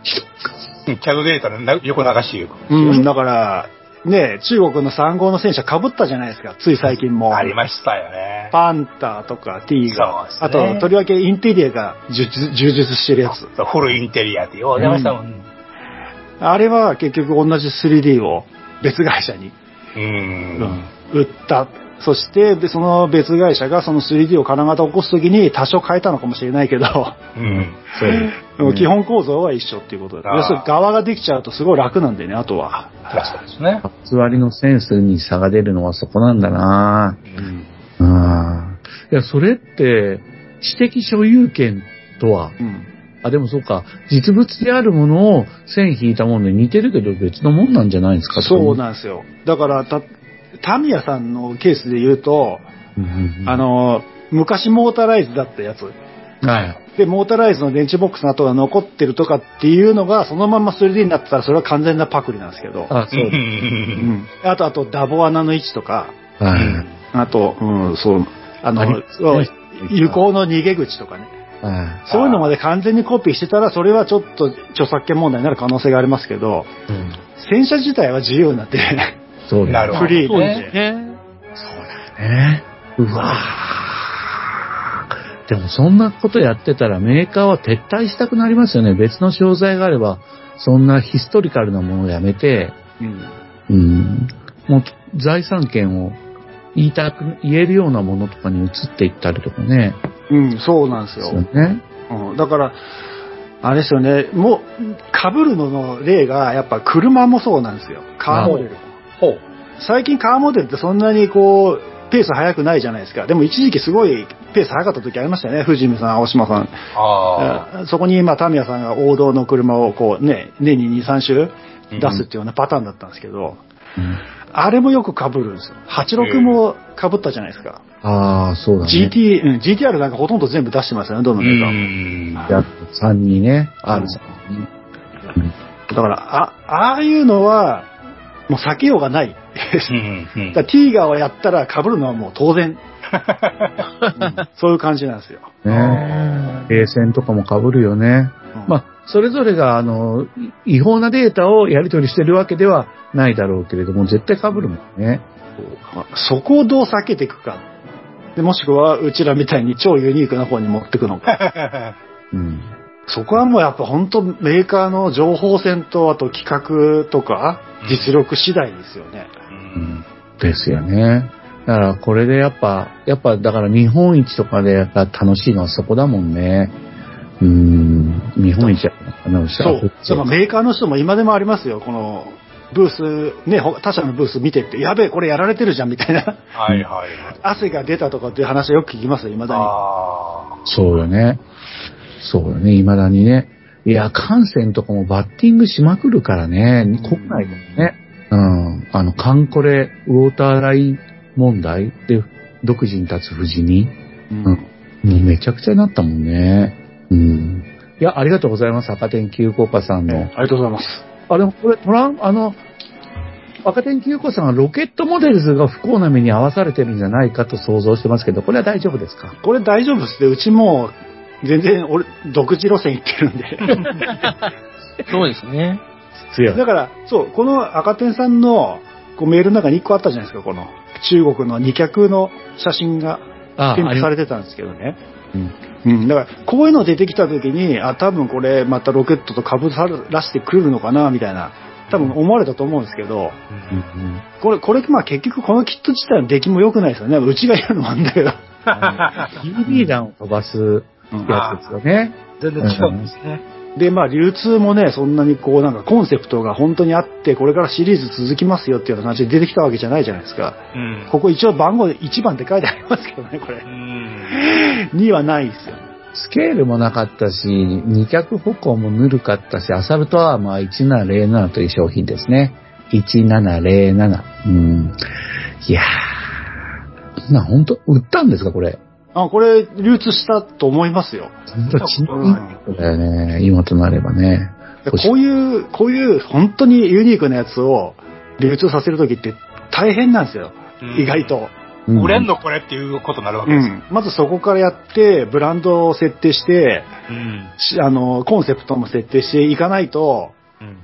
キャドデータのな横流し。うん、だから、ね、中国の3号の戦車被ったじゃないですか、つい最近も。ありましたよね。パンターとか T が、そうですねあと、とりわけインテリアが充実してるやつ。フルインテリアってよう出ましたもん。うん。あれは結局同じ 3D を別会社にうん。売った。そして、でその別会社がその 3D を金型を起こすときに多少変えたのかもしれないけど、うん。でも基本構造は一緒っていうことで。あー要するに側ができちゃうとすごい楽なんでね、あとは。そうですね。座りのセンスに差が出るのはそこなんだなうん。いや、それって、知的所有権とは、うん。あ、でもそうか、実物であるものを線引いたもので似てるけど別のもんなんじゃないですか？そうなんですよ。だから、た、タミヤさんのケースで言うと、うんあの、昔モータライズだったやつ。はい。で、モータライズの電池ボックスの跡が残ってるとかっていうのが、そのまま 3D になってたら、それは完全なパクリなんですけど。あ、そうう。うんん。あと、あと、ダボ穴の位置とか、はい。あと、うん、そう、あの、ありそう有効の逃げ口とかね。はい。そういうのまで完全にコピーしてたら、それはちょっと著作権問題になる可能性がありますけど、うん戦車自体は自由になって、そうだよなる。フリーそうでですね。ね。うわぁでもそんなことやってたらメーカーは撤退したくなりますよね。別の商材があれば、そんなヒストリカルなものをやめて、うん。うん、もう財産権を言いたく、言えるようなものとかに移っていったりとかね。うん、そうなんですよ。ね。うん、だから、あれですよね、もう、被るのの例が、やっぱ車もそうなんですよ。カーモデルも。ほう。最近カーモデルってそんなにこう、ペース速くないじゃないですか。でも一時期すごいペース速かった時ありましたよね。藤見さん、青島さん。あそこに、まあ、タミヤさんが王道の車をこうね、年に2、3週出すっていうようなパターンだったんですけど、あれもよく被るんですよ。86も被ったじゃないですか。ああ、そうだね。GT、うん GTR なんかほとんど全部出してますよね、どのメーカーも。やっと3にね、R3 に。だから、あ、ああいうのは、もう避けようがない。だからティーガーをやったら被るのはもう当然。うんそういう感じなんですよ。ねえ。戦とかも被るよね。まあ、それぞれが、あの、違法なデータをやり取りしてるわけではないだろうけれども、絶対被るもんね。そこをどう避けていくか。でもしくは、うちらみたいに超ユニークな方に持っていくのか。うん。そこはもうやっぱ本当メーカーの情報戦と、あと企画とか、実力次第ですよね。ですよね。だからこれでやっぱ、やっぱだから日本一とかでやっぱ楽しいのはそこだもんね。うーん、日本一やったのそう。そのメーカーの人も今でもありますよ。この、ブース、ね、ほ他社のブース見てって、やべえ、これやられてるじゃん、みたいな。はいはいはい。汗が出たとかっていう話はよく聞きますよ、未だに。そうよね。そうよね、未だにね。いや、感染とかもバッティングしまくるからね、国内でもね。うん。あの、カンコレ、ウォーターライン問題で、独自に立つ富士に。うん。もうめちゃくちゃになったもんね。うん。いや、ありがとうございます、赤点急降下さんの。ありがとうございます。あれ、これ、トラン、あの、赤点急行さんがロケットモデルズが不幸な目に遭わされてるんじゃないかと想像してますけど、これは大丈夫ですか？これ大丈夫ですね。うちもう、全然俺、独自路線行ってるんで。そうですね。強い。だから、そう、この赤点さんのこうメールの中に1個あったじゃないですか、この中国の二脚の写真があ添付されてたんですけどね。うん。うん、だから、こういうの出てきた時に、あ、多分これまたロケットと被らしてくるのかな、みたいな、多分思われたと思うんですけど、これ、これ、まあ結局このキット自体の出来も良くないですよね。うちがやるのもあるんだけど。BB 弾を飛ばすやつですよね。全然違うん。ですね。で、まあ流通もね、そんなにこうなんかコンセプトが本当にあって、これからシリーズ続きますよっていうような感じで出てきたわけじゃないじゃないですか。うん。ここ一応番号で1番って書いてありますけどね、これ。2はないですよ。スケールもなかったし、二脚歩行もぬるかったし、アサルトアーマー1707という商品ですね。1707。うん。いやー。な、本当売ったんですか、これ。あ、これ流通したと思いますよ。本当ちんだよね。今となればね。でこういう、こういう本当にユニークなやつを流通させるときって大変なんですよ。意外と。売れんのこれっていうことになるわけですよ。うん。まずそこからやって、ブランドを設定して、うん。しあの、コンセプトも設定していかないと、うん。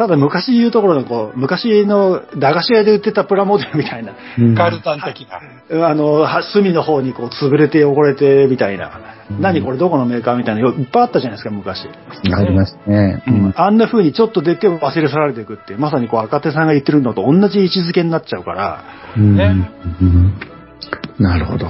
ただ昔言うところのこう、昔の駄菓子屋で売ってたプラモデルみたいな、うんガルタン的な。あの、は隅の方にこう潰れて汚れてみたいな、何これどこのメーカーみたいなのいっぱいあったじゃないですか、昔。ありましたね。うんあんな風にちょっと出て忘れ去られていくって、まさにこう赤手さんが言ってるのと同じ位置づけになっちゃうから、うんねうんなるほど。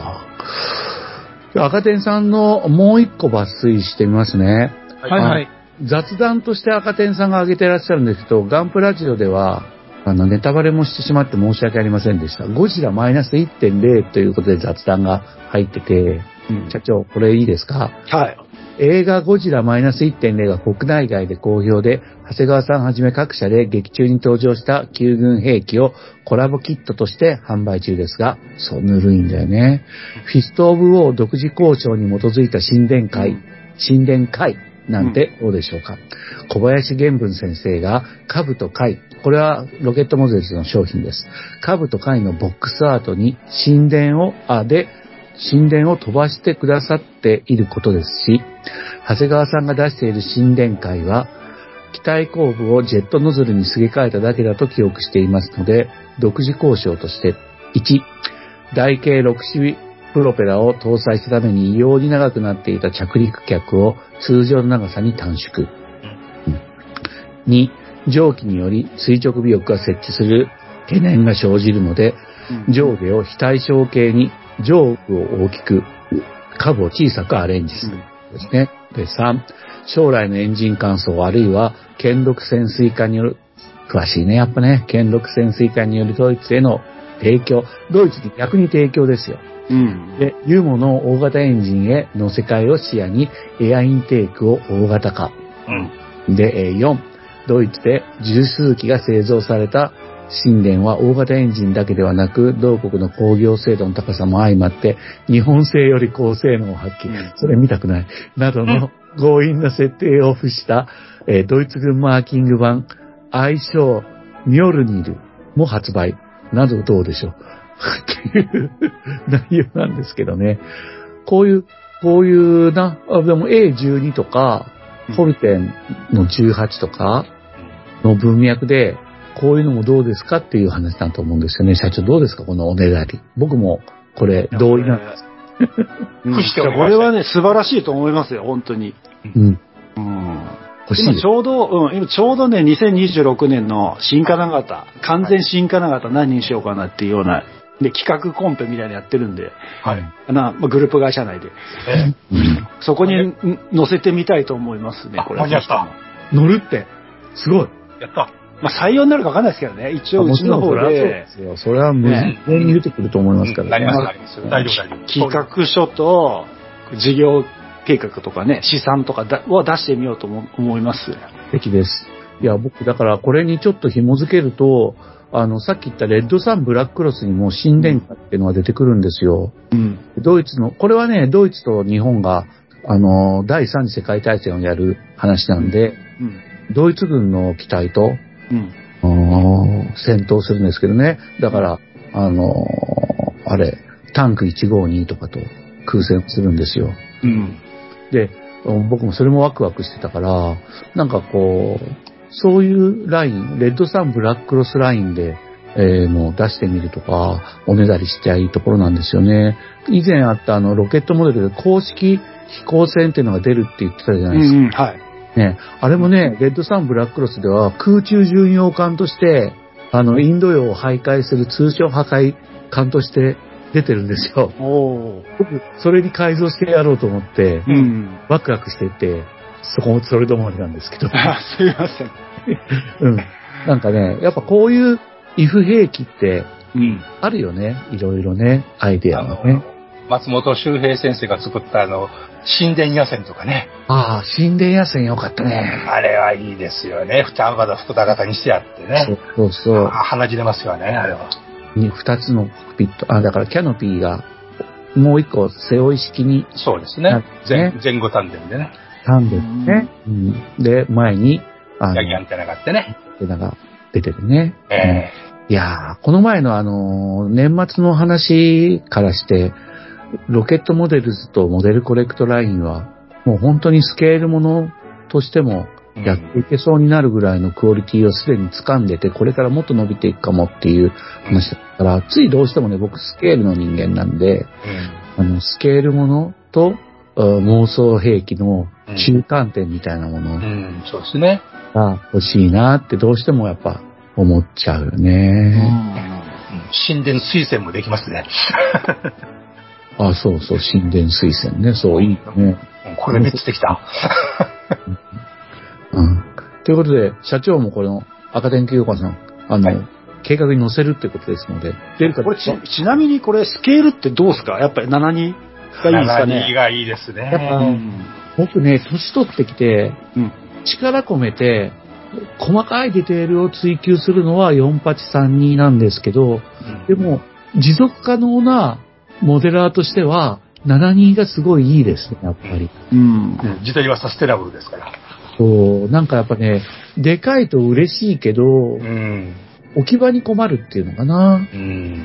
赤点さんのもう一個抜粋してみますね。はいはい。雑談として赤点さんが挙げてらっしゃるんですけど、ガンプラジオでは、あの、ネタバレもしてしまって申し訳ありませんでした。ゴジラマイナス1.0ということで雑談が入ってて、社長、これいいですか？はい。映画ゴジラマイナス1.0が国内外で好評で、長谷川さんはじめ各社で劇中に登場した救軍兵器をコラボキットとして販売中ですが、そうぬるいんだよね。フィスト・オブ・ウォー独自考証に基づいた震電改、震電改なんてどうでしょうか？小林源文先生が、カブと貝、これはロケットモデルズの商品です。カブと貝のボックスアートに震電を、あ、で、震電を飛ばしてくださっていることですし、ハセガワさんが出している震電改は、機体後部をジェットノズルにすげ替えただけだと記憶していますので、独自交渉として、1、台形6種プロペラを搭載したために異様に長くなっていた着陸脚を通常の長さに短縮。2、蒸気により垂直尾翼が設置する懸念が生じるので、上下を非対称系に上部を大きく、下部を小さくアレンジする。ですね。で、3、将来のエンジン乾燥あるいは、剣力潜水艦による、詳しいね、やっぱね、剣力潜水艦によるドイツへの提供、ドイツに逆に提供ですよ。うん。で、ユーモの大型エンジンへの世界を視野にエアインテークを大型化。うん。で、えー4、ドイツで十数機が製造された神殿は大型エンジンだけではなく、同国の工業精度の高さも相まって、日本製より高性能を発揮。それ見たくない。などの強引な設定を付した、えードイツ軍マーキング版、愛称ミョルニルも発売。などどうでしょう。っていう内容なんですけどね。こういう、こういうな、あでも A12 とか、ホルテンの18とかの文脈で、こういうのもどうですかっていう話だと思うんですよね。社長どうですかこのおねだり。僕もこれ同意なんです。うん屈しておりましたこれはね、素晴らしいと思いますよ、本当に。うん。うん。今ち。ょうど、うん、今ちょうどね、2026年の新金型、完全新金型何にしようかなっていうような、で、企画コンペみたいなのやってるんで、はい。な、まあ、グループ会社内で。えそこにん載せてみたいと思いますね、あこれ。間に合った。乗るって、すごい。やった。まあ、採用になるかわかんないですけどね、一応うちの方もちろんそれはそうでで、すよ。それは無ね事に出てくると思いますからなります、なります。大丈夫、大丈夫。企画書と、事業計画とかね、試算とかだを出してみようと思思います。素敵です。いや、僕、だからこれにちょっと紐づけると、あの、さっき言ったレッドサンブラックロスにも神殿下っていうのが出てくるんですよ。うん。ドイツの、これはね、ドイツと日本が、あの、第三次世界大戦をやる話なんで、うん。ドイツ軍の機体と、うん。戦闘するんですけどね。だから、あのーあれ、タンク152とかと空戦するんですよ。うん。で、僕もそれもワクワクしてたから、なんかこう、そういうライン、レッドサンブラックロスラインで、えーもう出してみるとか、おねだりしていいところなんですよね。以前あったあの、ロケットモデルで公式飛行船っていうのが出るって言ってたじゃうないですか。ん。はい。ね、あれもね、レッドサンブラックロスでは空中巡洋艦として、あの、インド洋を徘徊する通称破壊艦として出てるんですよ。おお。僕、それに改造してやろうと思って、うん。ワクワクしてて、そこもそれ止まりなんですけど。あすいません。うん。なんかね、やっぱこういう if 兵器ってうん。あるよね。いろいろね、アイデアあのがね。、松本周平先生が作ったあの、神殿野戦とかね。ああ、神殿野戦よかったね。あれはいいですよね。二型、二型にしてあってそうね。そうそう。あ鼻血出ますよね、あれは。に二つのピット。あ、だからキャノピーがもう一個背負い式にそうですね。前ね前後丹田でね。たんですね。うん。で、前に、あの、ヤギアンテナがあってね。アンテナが出てるね。えいやー、この前のあのー、年末の話からして、ロケットモデルズとモデルコレクトラインは、もう本当にスケールものとしてもえやっていけそうになるぐらいのクオリティをすでに掴んでて、これからもっと伸びていくかもっていう話だったから、ついどうしてもね、僕スケールの人間なんで、あの、スケールものとあ妄想兵器の中間点みたいなものうん、うん、そうですね。が欲しいなってどうしてもやっぱ思っちゃうよね。うん神殿推薦もできますね。あ、そうそう、神殿推薦ね。そう、いいね。うんこれで3つできた。うん。ということで、社長もこの赤点休暇さん、あの、はい計画に載せるってことですので、出るかこれち、ちなみにこれスケールってどうですか？やっぱり7-2がいいですか？7ねがいいですやっぱね。僕ね、年取ってきて、うん力込めて、細かいディテールを追求するのは4832なんですけど、でも、持続可能なモデラーとしては、72がすごいいいですね、やっぱり。うん。うん自体はサステナブルですから。そう、なんかやっぱね、でかいと嬉しいけど、うん。置き場に困るっていうのかな。うん。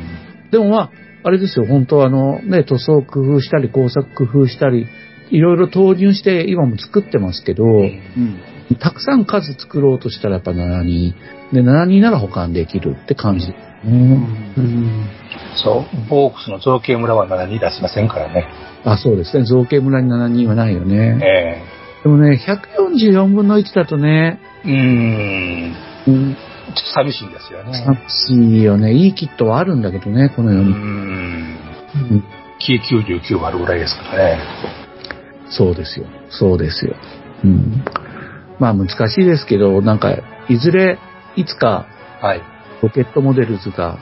でもまあ、あれですよ、本当あの、ね、塗装工夫したり、工作工夫したり、いろいろ投入して今も作ってますけど、うん。たくさん数作ろうとしたらやっぱ72。で、72なら保管できるって感じですね。うんそう。ボークスの造形村は7に出しませんからね。あ、そうですね。造形村に72はないよね。えでもね、144分の1だとね、えうん。うん、寂しいんですよね。寂しいよね。いいキットはあるんだけどね、このう世に。ん。うんキー99もあるぐらいですからね。そうですよ。そうですよ。うん。まあ難しいですけど、なんか、いずれ、いつか、はい。ロケットモデルズが、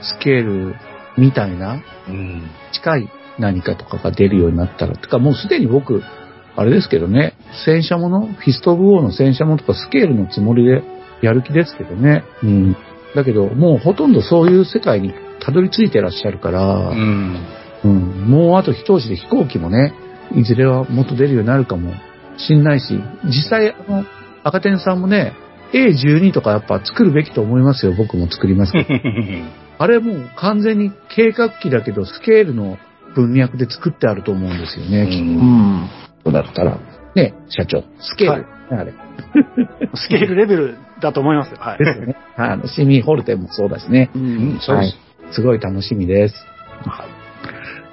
スケールみたいな、うん。近い何かとかが出るようになったら、てかもうすでに僕、あれですけどね、戦車もの、フィスト・オブ・ウォーの戦車ものとかスケールのつもりでやる気ですけどね。うん。だけど、もうほとんどそういう世界にたどり着いてらっしゃるから、うん。うん、もうあと一押しで飛行機もね、いずれはもっと出るようになるかもしんないし、実際、あの、赤点さんもね、A12 とかやっぱ作るべきと思いますよ。僕も作りますけど。あれもう完全に計画機だけど、スケールの文脈で作ってあると思うんですよね。きっとうん。そうだったら。ね、社長、スケール、ねあれ。スケールレベルだと思いますよ。はい。ですよね。あの、シミホルテンもそうだしね。うんはい。すごい楽しみです。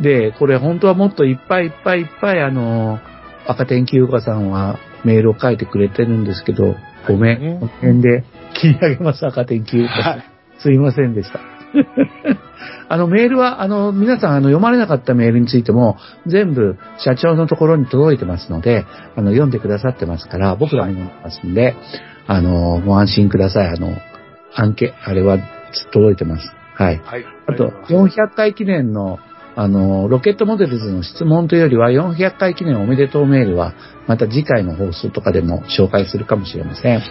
で、これ本当はもっといっぱいいっぱいいっぱいあの、赤点休暇さんはメールを書いてくれてるんですけど、ごめん、この辺で切り上げます、赤点休暇さん。はいすいませんでした。あの、メールは、あの、皆さん、あの、読まれなかったメールについても、全部、社長のところに届いてますので、あの、読んでくださってますから、僕らも読んでますんで、あの、ご安心ください。あの、案件、あれは届いてます。はい。はい。あと、400回記念の、あの、ロケットモデルズの質問というよりは、400回記念おめでとうメールは、また次回の放送とかでも紹介するかもしれません。はい。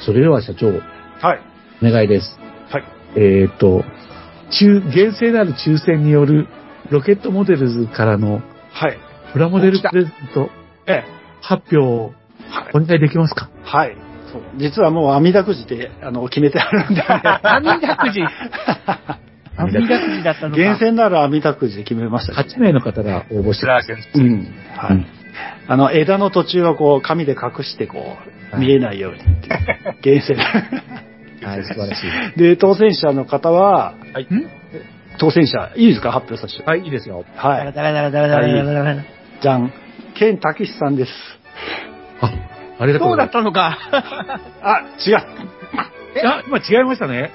それでは社長、はい。お願いです。はい。えっ、と、中、厳正なる抽選によるロケットモデルズからのはい。プラモデルプレゼントええ。発表をはいお願いできますか？はい。そう実はもう網だくじで、あの、決めてあるんで。網だくじ？網だくじだったのか。厳選なる網だくじで決めました。?8 名の方が応募してます。うん。はい。うんあの、枝の途中はこう、紙で隠してこう、はい見えないようにっていう。厳選。はい、素晴らしい。で、当選者の方は、はい。当選者、いいですか？発表させて。はい、いいですよ。はい。だらだらだらだらだらだらだら。じゃん。ケンタキシさんです。あ、ありがとうそうだっございます。たのか。あ、違う。あ、今違いましたね。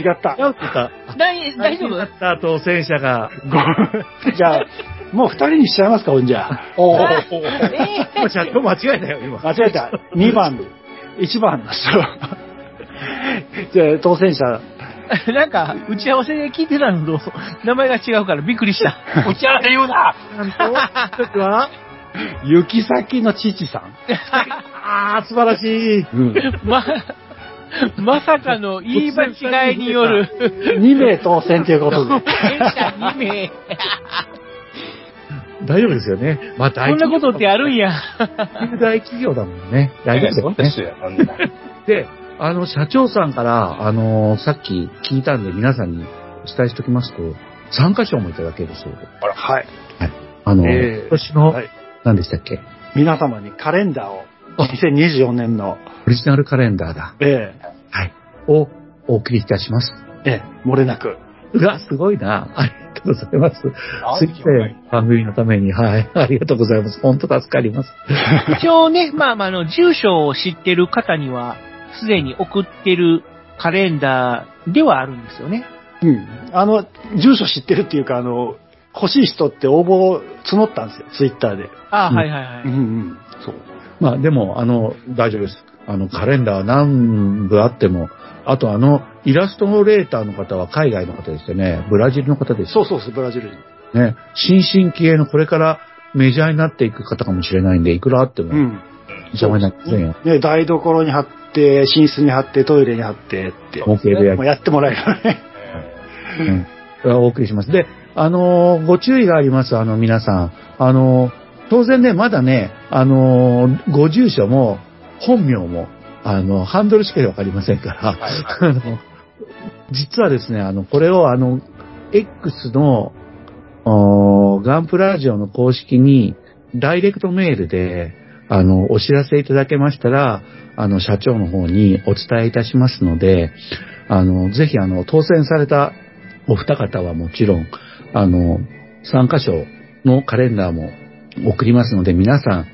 違った。違うった。大大丈夫だった当選者が、ごじゃあ、もう二人にしちゃいますか、ほんじゃあ。おー。えもう社長間違えたよ、今。間違えた。2番、1番の人。じゃあ、当選者、ー なんか、打ち合わせで聞いてたのと、名前が違うからびっくりした。打ち合わせ言うななんと、時は、行き先の父さん。あー、素晴らしい。ま、まさかの言い間違いによる、2名当選ということで。電車2名。大丈夫ですよね。まあ、大こんなことってあるんや。大企業だもんね。大丈夫ですよね。ですよ。あの、社長さんから、あの、さっき聞いたんで皆さんにお伝えしておきますと、参加賞もいただけるそうで。はい。あの、えー今年の、はい何でしたっけ？皆様にカレンダーを、あ2024年の、オリジナルカレンダーだ。えはい。をお送りいたします。えええ漏れなく。うわ、すごいな。ありがとうございます。すいません。番組のために。はい。ありがとうございます。本当助かります。一応ね、まあまあ、あの、住所を知ってる方には、すでに送ってるカレンダーではあるんですよね。うん。あの、住所知ってるっていうか、あの、欲しい人って応募を募ったんですよ、ツイッターで。ああ、うんはいはいはい。うんうん。そう。まあでも、あの、大丈夫です。あの、カレンダー何部あっても、あとあの、イラストレーターの方は海外の方ですよね。ブラジルの方ですよそうそうそう、ブラジル人。ね。新進気鋭のこれからメジャーになっていく方かもしれないんで、いくらあってもうん。邪魔になりませんよ。ね、台所に貼って、寝室に貼って、トイレに貼ってって。模型でやもうやってもらえるよね。うん。お送りします。で、あのーご注意があります、あの、皆さん。あのー当然ね、まだね、あのーご住所も、本名も、あの、ハンドルしかわかりませんから、はいあの、実はですね、あの、これをあの、X の、ガンプラジオの公式に、ダイレクトメールで、あの、お知らせいただけましたら、あの、社長の方にお伝えいたしますので、あの、ぜひ、あの、当選されたお二方はもちろん、あの、参加賞のカレンダーも送りますので、皆さん、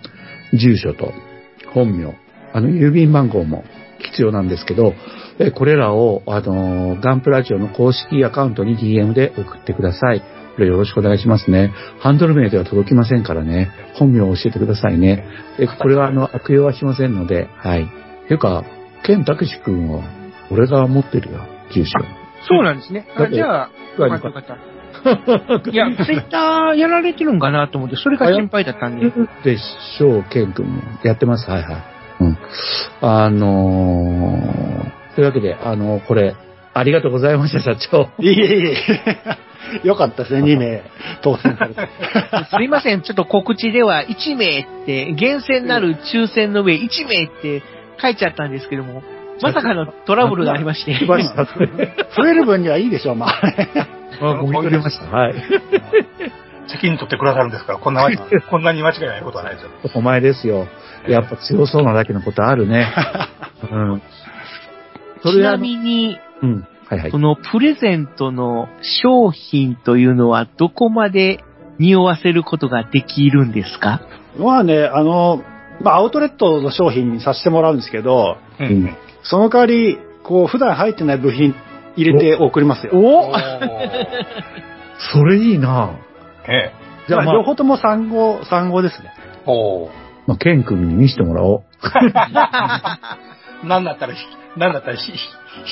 住所と本名、あの、郵便番号も必要なんですけど、これらを、あの、ガンプラジオの公式アカウントに DM で送ってください。よろしくお願いしますね。ハンドル名では届きませんからね。本名を教えてくださいね。え、これはあの、悪用はしませんので、はい。ていうか、ケンタクシ君は、俺が持ってるよ、住所。そうなんですね。あじゃあ、よかったよかった。いや、ツイッターやられてるんかなと思って、それが心配だったんで。でしょう、ケン君も。やってます、はいはい。うん。あのー、というわけで、あのこれ、ありがとうございました、社長。いえいえ。よかったですね、2名当選されて。すいません、ちょっと告知では1名って、厳選なる抽選の上1名って書いちゃったんですけども、まさかのトラブルがありまして。した。増える分にはいいでしょう、まあ。あ、ごみ取りました。はい。責任取ってくださるんですから、こんなこんなに間違いないことはないですよ。お前ですよ。やっぱ強そうなだけのことあるね。うん。そちなみに、うん。はいはいそ。のプレゼントの商品というのはどこまで匂わせることができるんですか？まあね、あの、まあ、アウトレットの商品にさせてもらうんですけど、ううんん。その代わり、こう、普段入ってない部品入れて送りますよ。おおー それいいなええ。じゃあ、まあ、まあ両方とも産後、産後ですね。おーまあ、ケン君に見せてもらおう。なんだったら、なんだったらし、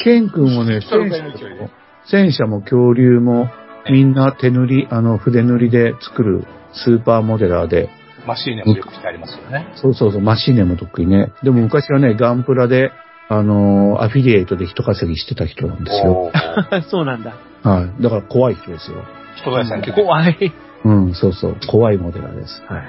ケン君もね、戦車も、戦車も恐竜も、みんな手塗り、あの、筆塗りで作るスーパーモデラーで、マシーネもよくしてありますよね。そうそうそう、マシーネも得意ね。でも昔はね、ガンプラで、あのーアフィリエイトで人稼ぎしてた人なんですよ。そうなんだ。はい。だから怖い人ですよ。人材さん結構。怖い。うん、そうそう。怖いモデラーです。はい。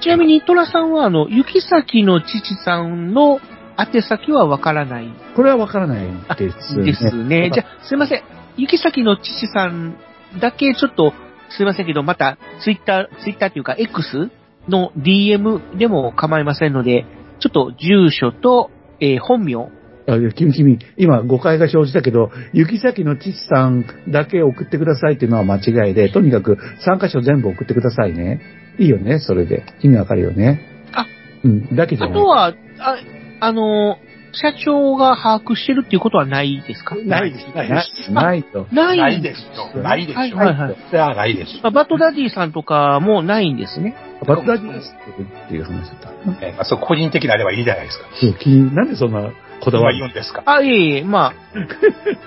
ちなみに、トラさんは、あの、行き先の父さんの宛先はわからないこれはわからないですね。ですね。じゃあ、すいません。行き先の父さんだけちょっと、すいませんけど、また、ツイッター、ツイッターっていうか、X の DM でも構いませんので、ちょっと住所と、えー本名、あいや君、君、今誤解が生じたけど、行き先の父さんだけ送ってくださいっていうのは間違いで、とにかく3箇所全部送ってくださいね。いいよね、それで。意味わかるよね。あ、うん、だけじゃない。あとは、あ、あのー社長が把握してるっていうことはないですか？ないです、ないでなす。ないと。ないないですよ。ないでしょ。はいはいはい。じゃあないです。まあバトダディさんとかもないんですね。バトダディっていう話だった。ええまあ、そう個人的なあればいいじゃないですか。そう気になんでそんなこだわ今り言うんですか？あ、いえいえ、ま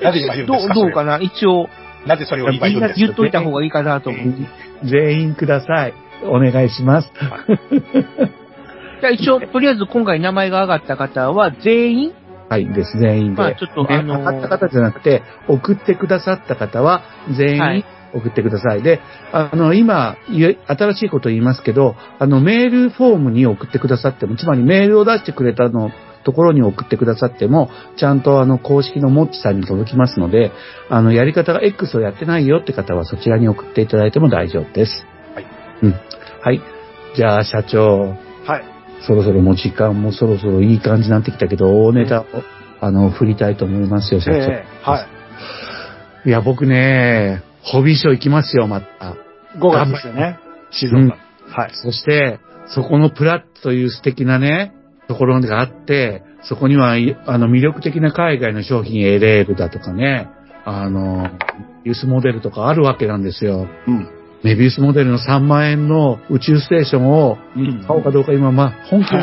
なぜ今言あ、どう、うんですか？どうかな？一応、なぜそれを今みんな言うんですか？言っといた方がいいかなと思う。全員ください。お願いします。じゃあ一応、とりあえず今回名前が上がった方は全員？はい、です、全員で。まあちょっとねあのー上がった方じゃなくて、送ってくださった方は、全員はい送ってください。で、あの、今、新しいこと言いますけど、あの、メールフォームに送ってくださっても、つまりメールを出してくれたの、ところに送ってくださっても、ちゃんとあの、公式のモッチさんに届きますので、あの、やり方が X をやってないよって方は、そちらに送っていただいても大丈夫です。はい。うん。はい。じゃあ、社長。はい。そろそろもう時間もそろそろいい感じになってきたけど、大ネタを、あの、振りたいと思いますよ、社長。ええはい。いや、僕ね、ホビーショー行きますよ、また。5月ですよね。静うん岡。はい。そして、そこのプラッという素敵なね、ところがあって、そこには、いあの、魅力的な海外の商品、エレールだとかね、あの、ユースモデルとかあるわけなんですよ。うん。メビウスモデルの3万円の宇宙ステーションをうん買おうかどうか今、まあ、本気で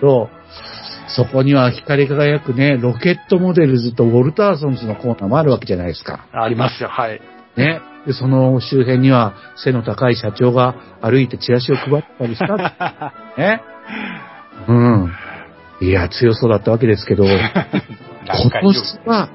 と、そこには光り輝くね、ロケットモデルズとウォルターソンズのコーナーもあるわけじゃないですか。ありますよ、はい。ね。で、その周辺には背の高い社長が歩いてチラシを配ったりした。ね。うん。いや、強そうだったわけですけど、今年は、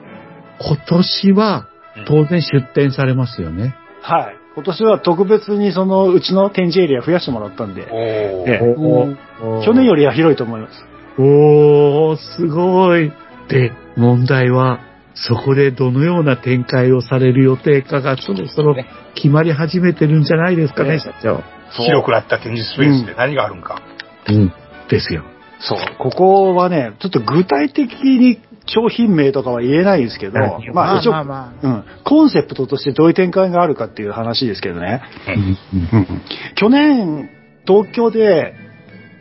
今年は当然出展されますよね。はい。今年は特別にそのうちの展示エリア増やしてもらったんで、おえー。え去年よりは広いと思います。おー、すごい。で、問題は、そこでどのような展開をされる予定かがそろそろ決まり始めてるんじゃないですかね、ね社長。広くなった展示スペースで何があるんか。うん。ですよ。そう。ここはね、ちょっと具体的に商品名とかは言えないんですけど、はいまあ一応、まあまうん、コンセプトとしてどういう展開があるかっていう話ですけどね。うん。去年、東京で、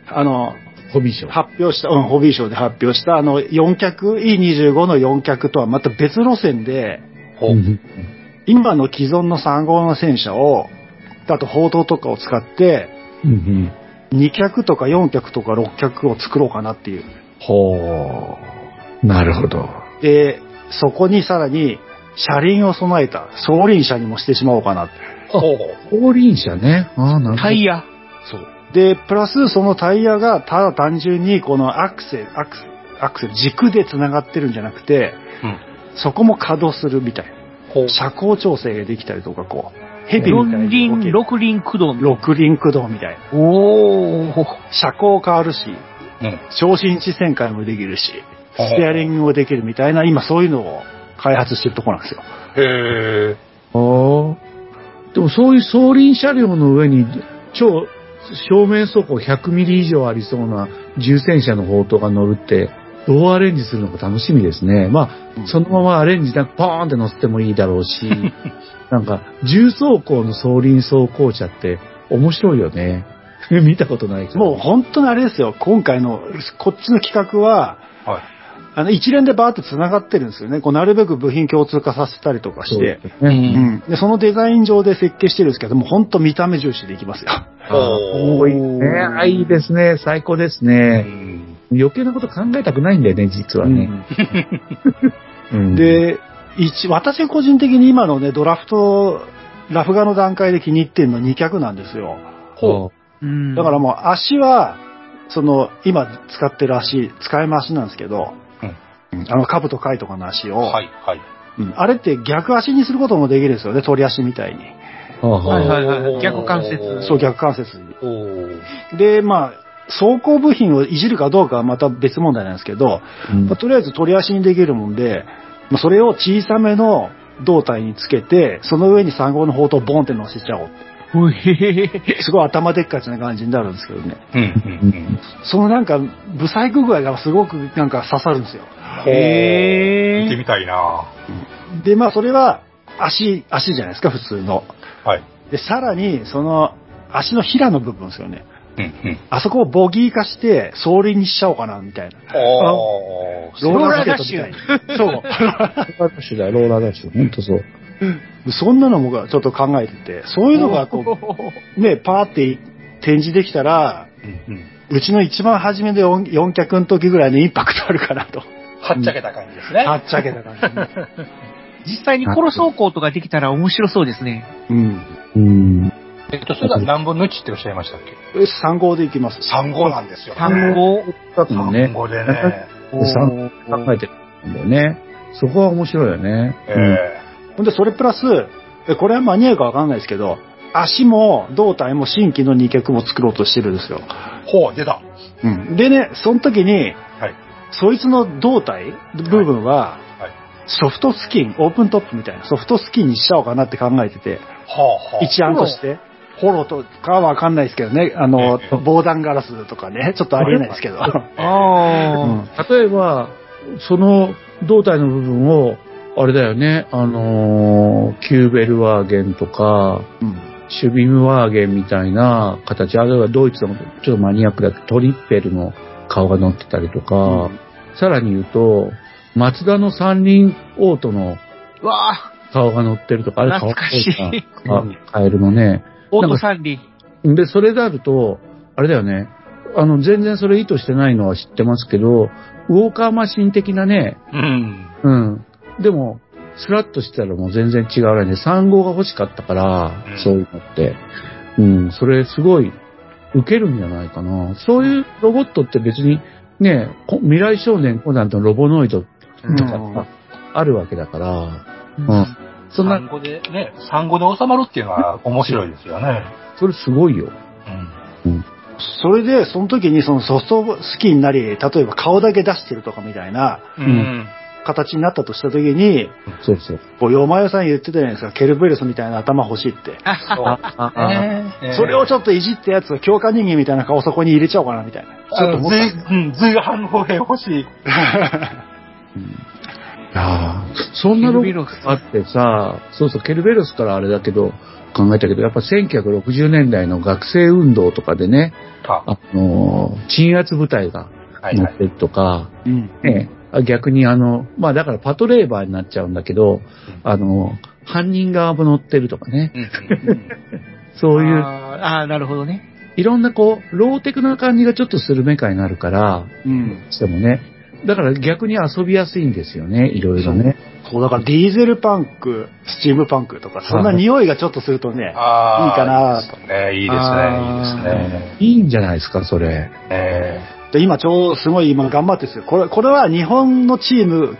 あの、ホビーショー。発表した、うん、ホビーショーで発表した、あの、4脚、E25 の4脚とはまた別路線で、今の既存の3号の戦車を、あと砲塔とかを使って、うんうん。2脚とか4脚とか6脚を作ろうかなっていう。ほう。なるほど。で、そこにさらに車輪を備えた総輪車にもしてしまおうかなって。後輪車ね。ああ、なるほど。タイヤ。そう。で、プラスそのタイヤがただ単純にこのアクセル、アクセル、アクセル、軸で繋がってるんじゃなくて、うんそこも稼働するみたいな。車高調整ができたりとか、こう、ヘビみたい四輪、に動ける。六輪駆動。六輪駆動みたいな。おー。車高変わるし、うん。超新地旋回もできるし、ステアリングもできるみたいな、今そういうのを開発してるところなんですよ。へえ。ああ。でもそういう総輪車両の上に超正面走行100ミリ以上ありそうな重戦車の砲塔が乗るって、どうアレンジするのか楽しみですね。まあ、そのままアレンジなくポーンって乗せてもいいだろうし、なんか、重走行の総輪走行車って面白いよね。見たことないけど。もう本当にあれですよ、今回の、こっちの企画は、はい。あの一連でバーって繋がってるんですよね。こうなるべく部品共通化させたりとかして。ですね。うん。で、そのデザイン上で設計してるんですけども、本当見た目重視でいきますよ。多いね。あ、いいですね。最高ですね。余計なこと考えたくないんだよね、実はね。うん、で、一、私個人的に今のね、ドラフト、ラフ画の段階で気に入ってるのは2脚なんですよ。ほうんだからもう足は、その、今使ってる足、使い回しなんですけど、うんあの、カブとカイとかの足を、はい、はい。うんあれって逆足にすることもできるんですよね、鳥足みたいに。う。はいはいはい。逆関節。そう、逆関節に。で、まあ、走行部品をいじるかどうかはまた別問題なんですけど、うんまあとりあえず取り足にできるもんで、まあ、それを小さめの胴体につけて、その上に3号の砲塔をボンって乗せちゃおうすごい頭でっかちな感じになるんですけどね。うん、うん、そのなんか、ブサイク具合がすごくなんか刺さるんですよ。うん。へー見てみたいなで、まあそれは足、足じゃないですか、普通の。はい。で、さらに、その足の平の部分ですよね。うん、うん。あそこをボギー化して、総輪にしちゃおうかな、みたいな。ローラーダッシュ。そう。ローラーダッシュだよ、ローラーダッシュ。ほんとそう。そんなのもちょっと考えてて、そういうのがこう、ね、パーって展示できたら、うん、うん。うちの一番初めで 4, 4脚の時ぐらいのインパクトあるかなと。はっちゃけた感じですね。はっちゃけた感じね。実際にコロ走行とかできたら面白そうですね。うん。うん。えっと、それが何分の1っておっしゃいましたっけ？3号でいきます。?3 号なんですよ。単語だとね3、号でね。三考えてるんだよね。そこは面白いよね。えほんで、それプラス、えこれは間に合うかわかんないですけど、足も胴体も新規の2脚も作ろうとしてるんですよ。ーほう、出た。うん。でね、その時に、はい。そいつの胴体部分は、はい。ソフトスキン、オープントップみたいなソフトスキンにしちゃおうかなって考えてて、はあ、はあ。一案として。ホロとかはわかんないですけどね。あの、防弾ガラスとかね、ちょっとありえないですけど。ああ、例えば、その胴体の部分を、あれだよね、あのーキューベルワーゲンとか、うんシュビムワーゲンみたいな形、あるいはドイツのちょっとマニアックだけど、トリッペルの顔が乗ってたりとか、さらに言うと、マツダの三輪オートの顔が乗ってるとか、あれかしい。あカエルのね。オート三輪。で、それであると、あれだよね。あの、全然それ意図してないのは知ってますけど、ウォーカーマシン的なね、うん。うん。でも、スラッとしてたらもう全然違うらね。3号が欲しかったから、うんそういうのって。うん、それすごい、受けるんじゃないかな。そういうロボットって別に、ね、こ未来少年コナンとロボノイドとかうんあるわけだから、うん。そんな産、後でね、産後で収まるっていうのは面白いですよね。それすごいよ。うん。それで、その時にそのソフトスキンになり、例えば顔だけ出してるとかみたいなうん。形になったとした時に、そうそう。こう、ヨマヨさん言ってたじゃないですか、ケルベルスみたいな頭欲しいって。そう。ああねそれをちょっといじったやつを強化人間みたいな顔そこに入れちゃおうかなみたいな。ちょっと思った。ずい、うん、随反語兵欲しい。いやーそんなロボットあってさ、そうそう、ケルベロスからあれだけど、考えたけど、やっぱ1960年代の学生運動とかでね、か。あのー鎮圧部隊がはいはい。乗ってるとか、うん。ね、あ逆にあの、まあだからパトレーバーになっちゃうんだけど、あの、犯人側も乗ってるとかね。そういう、あーあー、なるほどね。いろんなこう、ローテクな感じがちょっとするメカになるから、うん。してもね。だから逆に遊びやすいんですよね、いろいろね。そう、だからディーゼルパンク、スチームパンクとか、そんな匂いがちょっとするとね、あーいいかなと。ね、いいですね、いいですあね。いいんじゃないですか、それ。えで今ちょうどすごい今頑張ってるんですよ。これ、これは日本のチーム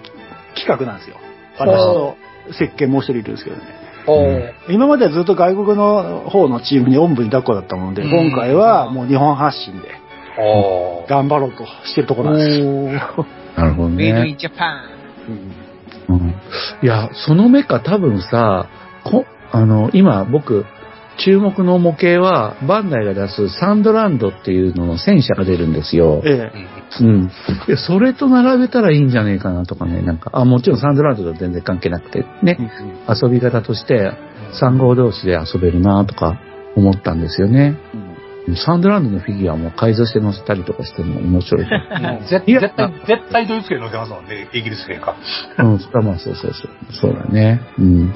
企画なんですよ。私と設計もう一人いるんですけどね。ーおー今まではずっと外国の方のチームにおんぶに抱っこだったもんで、うん今回はもう日本発信で頑張ろうとしてるところなんですよ。なるほどメイドイね。ンジャパン。うんうん、いや、そのメカ多分さ、こあの、今僕、注目の模型は、バンダイが出すサンドランドっていうのの戦車が出るんですよ。ええ。うん。で、それと並べたらいいんじゃねえかなとかね、なんか、あ、もちろんサンドランドとは全然関係なくて、ね、遊び方として、3号同士で遊べるなとか思ったんですよね。サンドランドのフィギュアも改造して載せたりとかしても面白い。絶対、絶対ドイツ系乗せますもんね、イギリス系か。うん、そうそうそう。そうだね。うん。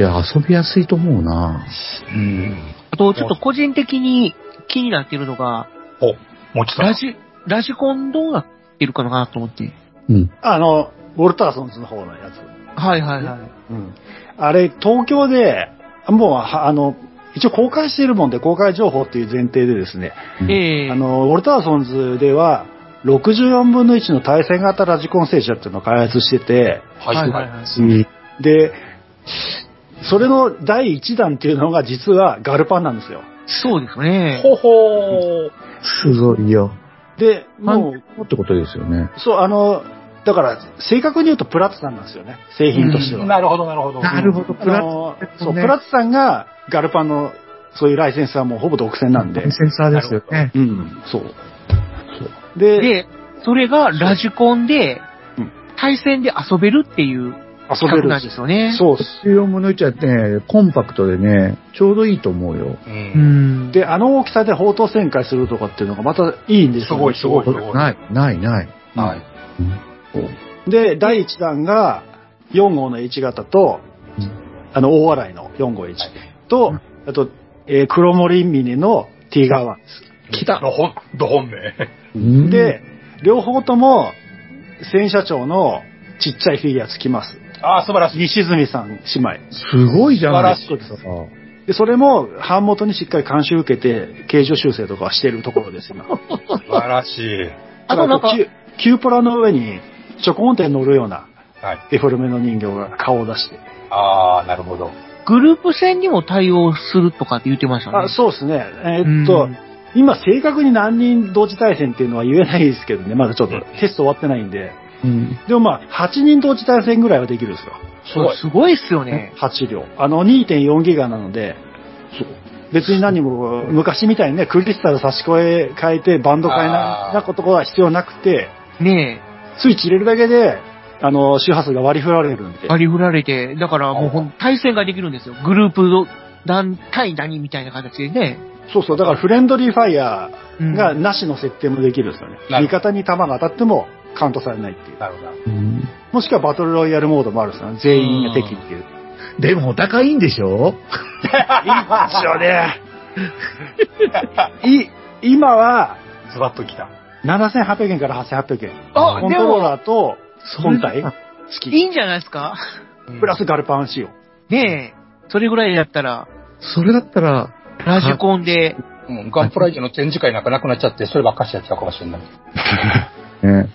いや、遊びやすいと思うなうん。あと、ちょっと個人的に気になっているのが、お、もちさん。ラジ、ラジコンどうなってるかなと思って。うん。あの、ウォルターソンズの方のやつ。はいはいはい。うん。あれ、東京で、もう、はあの、一応公開しているもんで、公開情報っていう前提でですね、ええあの、ウォルターソンズでは、64分の1の対戦型ラジコン戦車っていうのを開発してて、はいはいはいはい。で、それの第1弾っていうのが実はガルパンなんですよ。そうですね。ほほー。すごいよ。で、もう、もってことですよね。そう、あの、だから、正確に言うとプラッツさんなんですよね。製品としては。なるほど、なるほど。なるほど、あプラのス、そう、ねプラッツさんがガルパンのそういうライセンスはもうほぼ独占なんで。センサーですよね。うん、そう。そう。で、で、それがラジコンでうん、対戦で遊べるっていう遊べるなんですよね。そうっす。14分の1はね、コンパクトでね、ちょうどいいと思うよ。う。うんん。で、あの大きさで砲塔旋回するとかっていうのがまたいいんですよ、すごいすごいすごい。ない、ない、ない。はい。で、第1弾が4号の H 型と、うんあの、大洗の4号 H と、あと、えー黒森ミニの T ガー1です。来たど本、ど本命。うん、で、両方とも、戦車長のちっちゃいフィギュアつきます。ああ、素晴らしい。西住さん姉妹。すごいじゃないです素晴らしか。で、それも、版元にしっかり監修受けて、形状修正とかはしているところです、今。素晴らしい。あとなんかキュキューポラの上に、ちょこんって乗るような、はい。デフォルメの人形が顔を出して。ああ、なるほど。グループ戦にも対応するとかって言ってましたね。あそうですね。えーっと、うん今正確に何人同時対戦っていうのは言えないですけどね、まだちょっとテスト終わってないんで。うん。でもまあ、8人同時対戦ぐらいはできるんですよ。すごい。すごいっすよね。8両。あの、2.4ギガなので、別に何も、昔みたいにね、クリスタル差し込え変えて、バンド変えなことは必要なくて、ねスイッチ入れるだけで、あの、周波数が割り振られるんでえ、。割り振られて、だからもうほん対戦ができるんですよ。グループの何対何みたいな形でね。そうそう、だからフレンドリーファイヤうんーがなしの設定もできるんですよね。味方に弾が当たってもカウントされないっていう。なるほど。うんもしくはバトルロイヤルモードもあるんですよね。全員が敵っていう。でもお高いんでしょ？ですよね。い、今は、ズバッときた。7800円から8800円。あコントローラーと本体それだ付き。いいんじゃないですか？プラスガルパン仕様。ねえ、それぐらいだったら、それだったら、ラジコンで、うん、ガンプライジの展示会なんかなくなっちゃって、そればっかしやってたかもしれない。ね、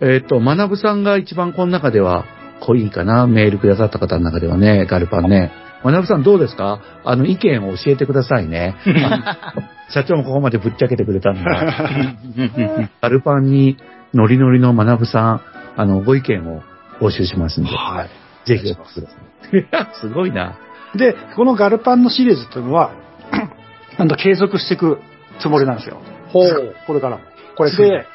えっ、と、まなぶさんが一番この中では濃いかな、メールくださった方の中ではね、ガルパンね。まなぶさんどうですか？あの、意見を教えてくださいね。社長もここまでぶっちゃけてくれたんだ。ガルパンにノリノリのまなぶさん、あの、ご意見を募集しますんで。はい。ぜひお送りください。すごいな。で、このガルパンのシリーズっていうのは、なんと継続していくつもりなんですよ。ほう。これから。これで、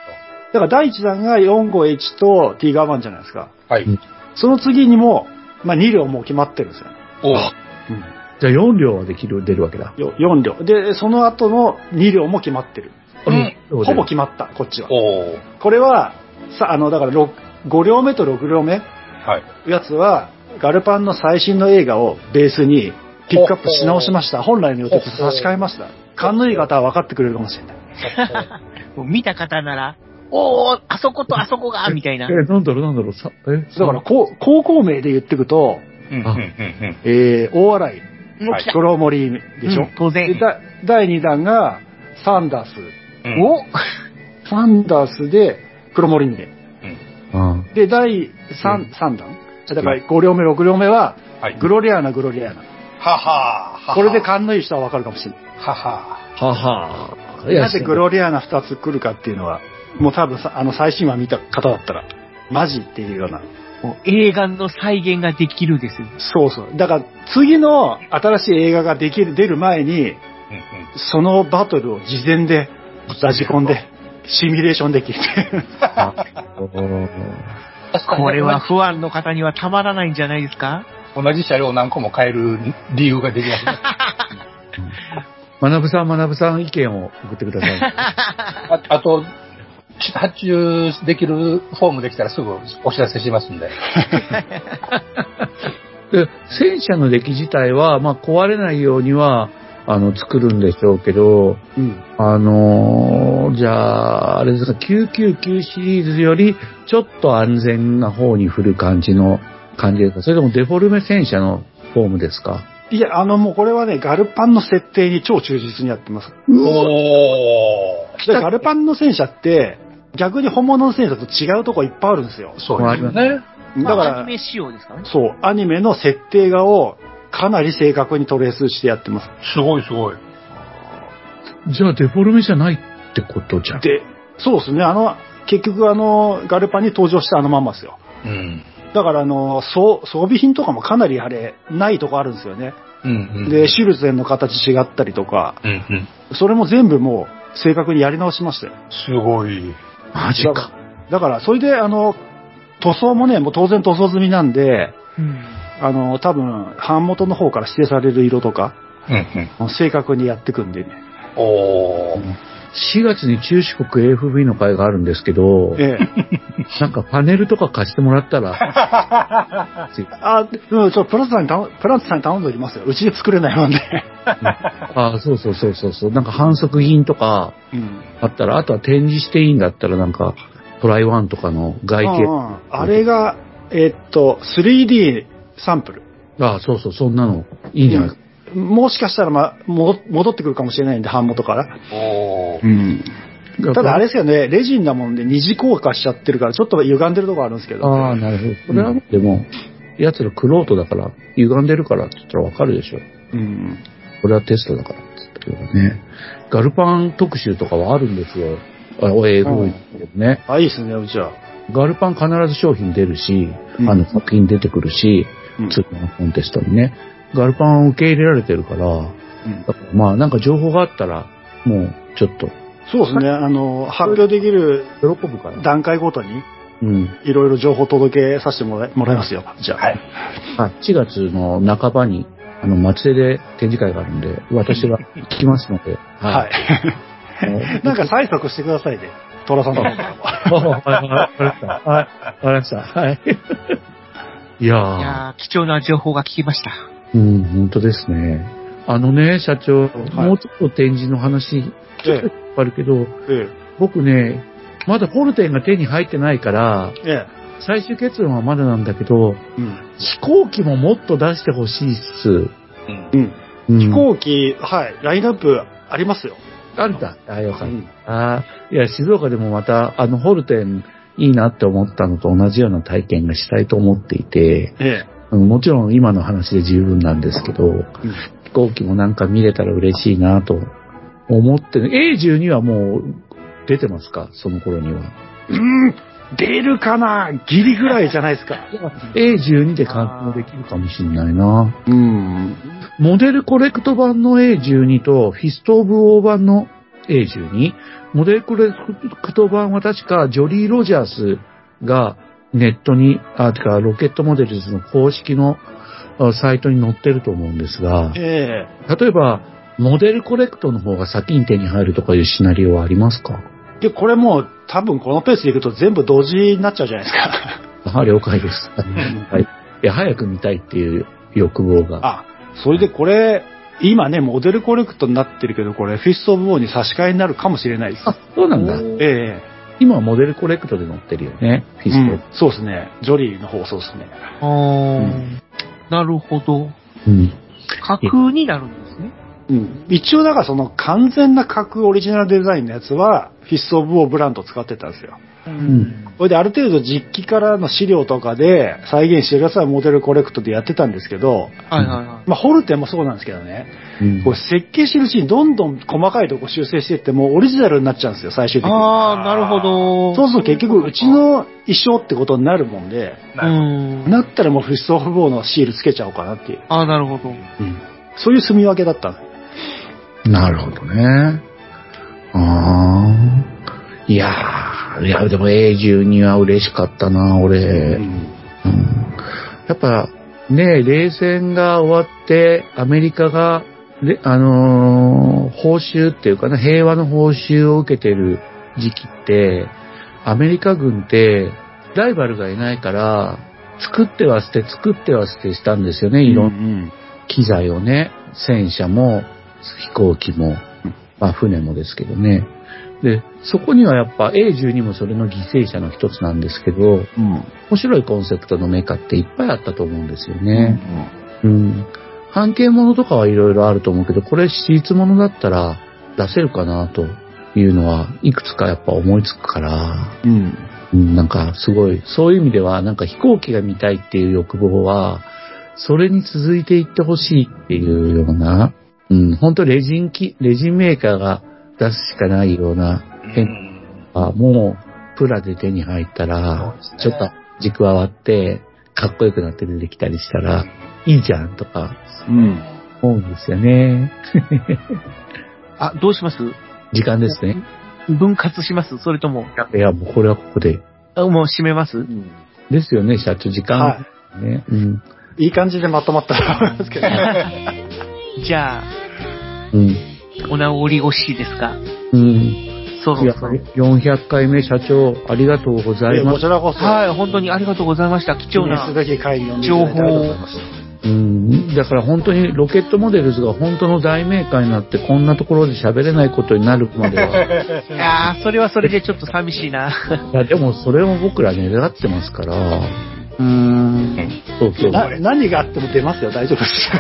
だから第1弾が 45H と T ガー1じゃないですか。はい。その次にも、まあ2両もう決まってるんですよ。おうじゃあ4両はできる、出るわけだ。よ4両。で、その後の2両も決まってる。うんうんほぼ決まった、こっちは。これは、さ、あの、だから6 5両目と6両目はい。やつは、ガルパンの最新の映画をベースにピックアップし直しました。本来の予定と差し替えました。勘のいい方は分かってくれるかもしれない。見た方なら、おー、あそことあそこが、みたいなえ、。なんだろうなんだろうさ、えだから、こう高校名で言ってくと、うんうんうんうんえー、大洗、もう来た。黒森でしょ、当然。でだ第2弾がサンダース。うんお？サンダースで黒森んで。あで、第 3, 三弾？だから5両目、6両目は、はい。グロリアーナ、グロリアーナ。ははは。これで勘のいい人はわかるかもしれない。はは。ははなぜグロリアーナ2つ来るかっていうのは、もう多分さ、あの最新話見た方だったら、マジっていうような。もう映画の再現ができるですよ。そうそう。だから、次の新しい映画ができる、出る前に、うんうんそのバトルを事前で、ラジコンで、シミュレーションできて。これは不安の方にはたまらないんじゃないですか？同じ車両何個も変える理由ができますね。学ぶさん、学ぶさん意見を送ってください。ああと、発注できるフォームできたらすぐお知らせしますんで。で、戦車の出来自体は、まあ、壊れないようには、あの、作るんでしょうけど、うん。あのーじゃあ、あれですか、999シリーズより、ちょっと安全な方に振る感じの感じですか？それともデフォルメ戦車のフォームですか？いや、あのもうこれはね、ガルパンの設定に超忠実にやってます。おでガルパンの戦車って、逆に本物の戦車と違うとこいっぱいあるんですよ。そうですね。だかまあアニら、メ仕様ですからね。そう、アニメの設定画をかなり正確にトレースしてやってます。すごいすごい。じゃあ、デフォルメじゃないってことじゃん。で、そうですね、あの、結局あの、ガルパンに登場したあのまんまですよ。うん。だからあの、装装備品とかもかなりあれ、ないとこあるんですよね。うんうん。で、シュルツェンの形違ったりとか、うんうん。それも全部もう正確にやり直しましたよ。すごい。マジか。だから、それであの、塗装もね、もう当然塗装済みなんで、うん。あの、多分、版元の方から指定される色とか、うんうん。正確にやってくんでね。おー。4月に中四国 AFB の会があるんですけど、ええ。なんかパネルとか貸してもらったら、あ、うん、ちょ、プランツさんに頼、プランツさんに頼んでおきますよ。うちで作れないもんで。あそうそうそうそうそう、なんか反則品とかうん。あったら、あとは展示していいんだったらなんか、トライワンとかの外うん形、うんあれが、えっと、3D サンプル。あそうそう、そんなのいいんじゃない？ですか。もしかしたら、ま、戻戻ってくるかもしれないんで、版元から。おー。うん。ただあれですよね、レジンなもんで二次硬化しちゃってるから、ちょっと歪んでるとこあるんですけど。ああ、なるほど。それは、でも、奴らクロートだから、歪んでるからって言ったらわかるでしょ。うん。これはテストだからって言ったけどね。ガルパン特集とかはあるんですよ。あ、英語ね。あ、いいですね、うちは。ガルパン必ず商品出るし、うんあの作品出てくるし、うん次のコンテストにね。ガルパンを受け入れられてるから、うんだからまあなんか情報があったら、もうちょっとそうですね、あの、発表できる喜ぶから。段階ごとに、うん。いろいろ情報届けさせてもらいもらいますよ。じゃあ。はい。あ、4月の半ばに、あの、松江で展示会があるんで、私が行きますので、はい。い。なんか催促してくださいね。トラさんの方からも。はい、わかりました。はい、わかりました。はい。いやいー、やー貴重な情報が聞きました。うん、本当ですね。あのね、社長、いもうちょっと展示の話、ちょっとあるけど、え僕ね、まだホルテンが手に入ってないから、え。え最終結論はまだなんだけど、え。うん。飛行機ももっと出してほしいっす。うん。うん飛行機、はい、ラインナップありますよ。あるんだ。あ、よかった。うんあーいや、静岡でもまた、あの、ホルテンいいなって思ったのと同じような体験がしたいと思っていて、えうんもちろん今の話で十分なんですけど、飛行機もなんか見れたら嬉しいなと思ってる。A12 はもう出てますか？その頃には。え。うん。出るかな？ギリぐらいじゃないですか。A12 で観光できるかもしれないな。うん。モデルコレクト版の A12 とフィスト・オブ・ウォー版の A12。モデルコレクト版は確かジョリー・ロジャースがネットに、あ、てかロケットモデルズの公式のあサイトに載ってると思うんですが、え例えば、モデルコレクトの方が先に手に入るとかいうシナリオはありますか？え。で、これもう多分このペースでいくと全部同時になっちゃうじゃないですか。あ、了解です。はい。いや、早く見たいっていう欲望が。あ、それでこれ、今ね、モデルコレクトになってるけど、これ、フィスト・オブ・ウォーに差し替えになるかもしれないです。あ、そうなんだ。ええ今はモデルコレクトで載ってるよね、フィスト。うんそうですね。ジョリーの方そうですね。あーなるほど。うん。架空になるんですね。うん。一応だからその完全な架空オリジナルデザインのやつは、フィスト・オブ・ウォーブランドを使ってたんですよ。うん。それである程度実機からの資料とかで再現してるやつはモデルコレクトでやってたんですけど、はいはいはい。まあ、ホルテンもそうなんですけどね、うんこう設計してるうちにどんどん細かいとこ修正していってもうオリジナルになっちゃうんですよ、最終的に。ああ、なるほど。そうすると結局うちの意匠ってことになるもんで、う。ん。なったらもうフィスト・オブ・ウォーのシールつけちゃおうかなっていう。ああ、なるほど。うんそういう住み分けだったの。なるほどね。ああ。いやー、いや、でも A12 は嬉しかったな、俺。うん。やっぱ、ね、冷戦が終わって、アメリカが、であのー報酬っていうかな、平和の報酬を受けてる時期って、アメリカ軍って、ライバルがいないから、作っては捨て、作っては捨てしたんですよね、いろんな。機材をね、戦車も飛行機も、まあ船もですけどね。で、そこにはやっぱ A12 もそれの犠牲者の一つなんですけど、面白いコンセプトのメカっていっぱいあったと思うんですよね。うん。半径ものとかはいろいろあると思うけど、これシーツものだったら出せるかなというのはいくつかやっぱ思いつくから、うん。うん、なんかすごい、そういう意味ではなんか飛行機が見たいっていう欲望は、それに続いていってほしいっていうような、うん、本当レジン機、レジンメーカーが出すしかないような変化、もうプラで手に入ったら、ちょっと軸上がって、かっこよくなって出てきたりしたら、いいじゃんとかうん。思うんですよね。あ、どうします？時間ですね。分割します？それとも、いや、もうこれはここで。あもう閉めます？ですよね、社長、時間。はね。うん。いい感じでまとまったと思いますけどね。じゃあ、うん。お名残惜しいですか？うん。いや、そろそろ。400回目社長、ありがとうございえます。こちらこそ、はい、本当にありがとうございました。貴重な記念す。べき会に呼んでいただいてありがとうございました。うん。だから本当にロケットモデルズが本当の大メーカーになってこんなところで喋れないことになるまでは。いやー、それはそれでちょっと寂しいな。いや、でもそれを僕ら狙ってますから。うーん。そうそう。な何があっても出ますよ、大丈夫です。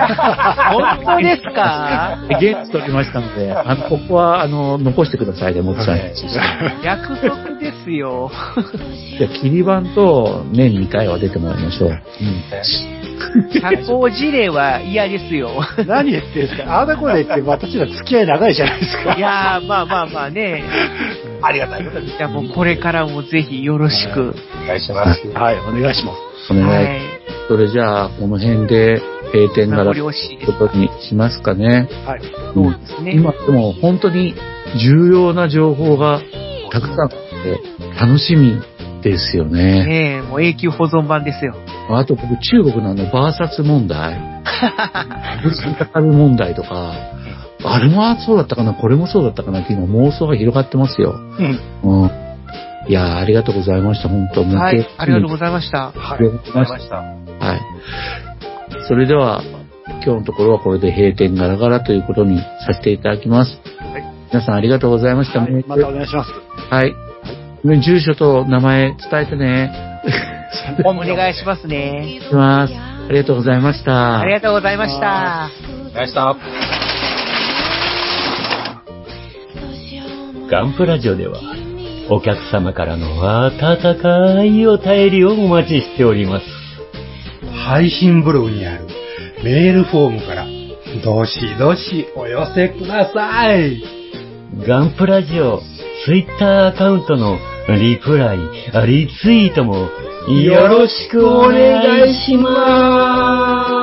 本当ですか？ゲット取りましたので、あの、ここは、あの、残してくださいね、もちさん。い 約束ですよ。や、切り板と年2回は出てもらいましょう。社交辞令は嫌ですよ。何言ってんですか？ああだこれ言って私ら付き合い長いじゃないですか。いやー、まあまあまあね。ありがたいことです。じゃあもうこれからもぜひよろしく。お願いします。はい、お願いします。お願い。はい。それじゃあ、この辺で閉店名柄残惜しいです。ことにしますかね。はい。そうですね。今、でも本当に重要な情報がたくさんあって、楽しみですよね。ねえ、もう永久保存版ですよ。あと僕、中国のあの、バーサス問題。ブスカカル問題とか、あれもそうだったかな、これもそうだったかなって今妄想が広がってますよ。うん。うん。いやーありがとうございました、本当はい、ありがとうございました。はい。ありがとうございましたした。はい。それでは、今日のところはこれで閉店ガラガラということにさせていただきます。はい。皆さんありがとうございました。はい、またお願いします。はい。住所と名前伝えてね。お願いしますね。します。ありがとうございました。ありがとうございました。お願いした。ガンプラジオでは、お客様からの温かいお便りをお待ちしております。配信ブログにあるメールフォームから、どしどしお寄せください。ガンプラジオ、ツイッターアカウントのリプライ、リツイートもよろしくお願いします。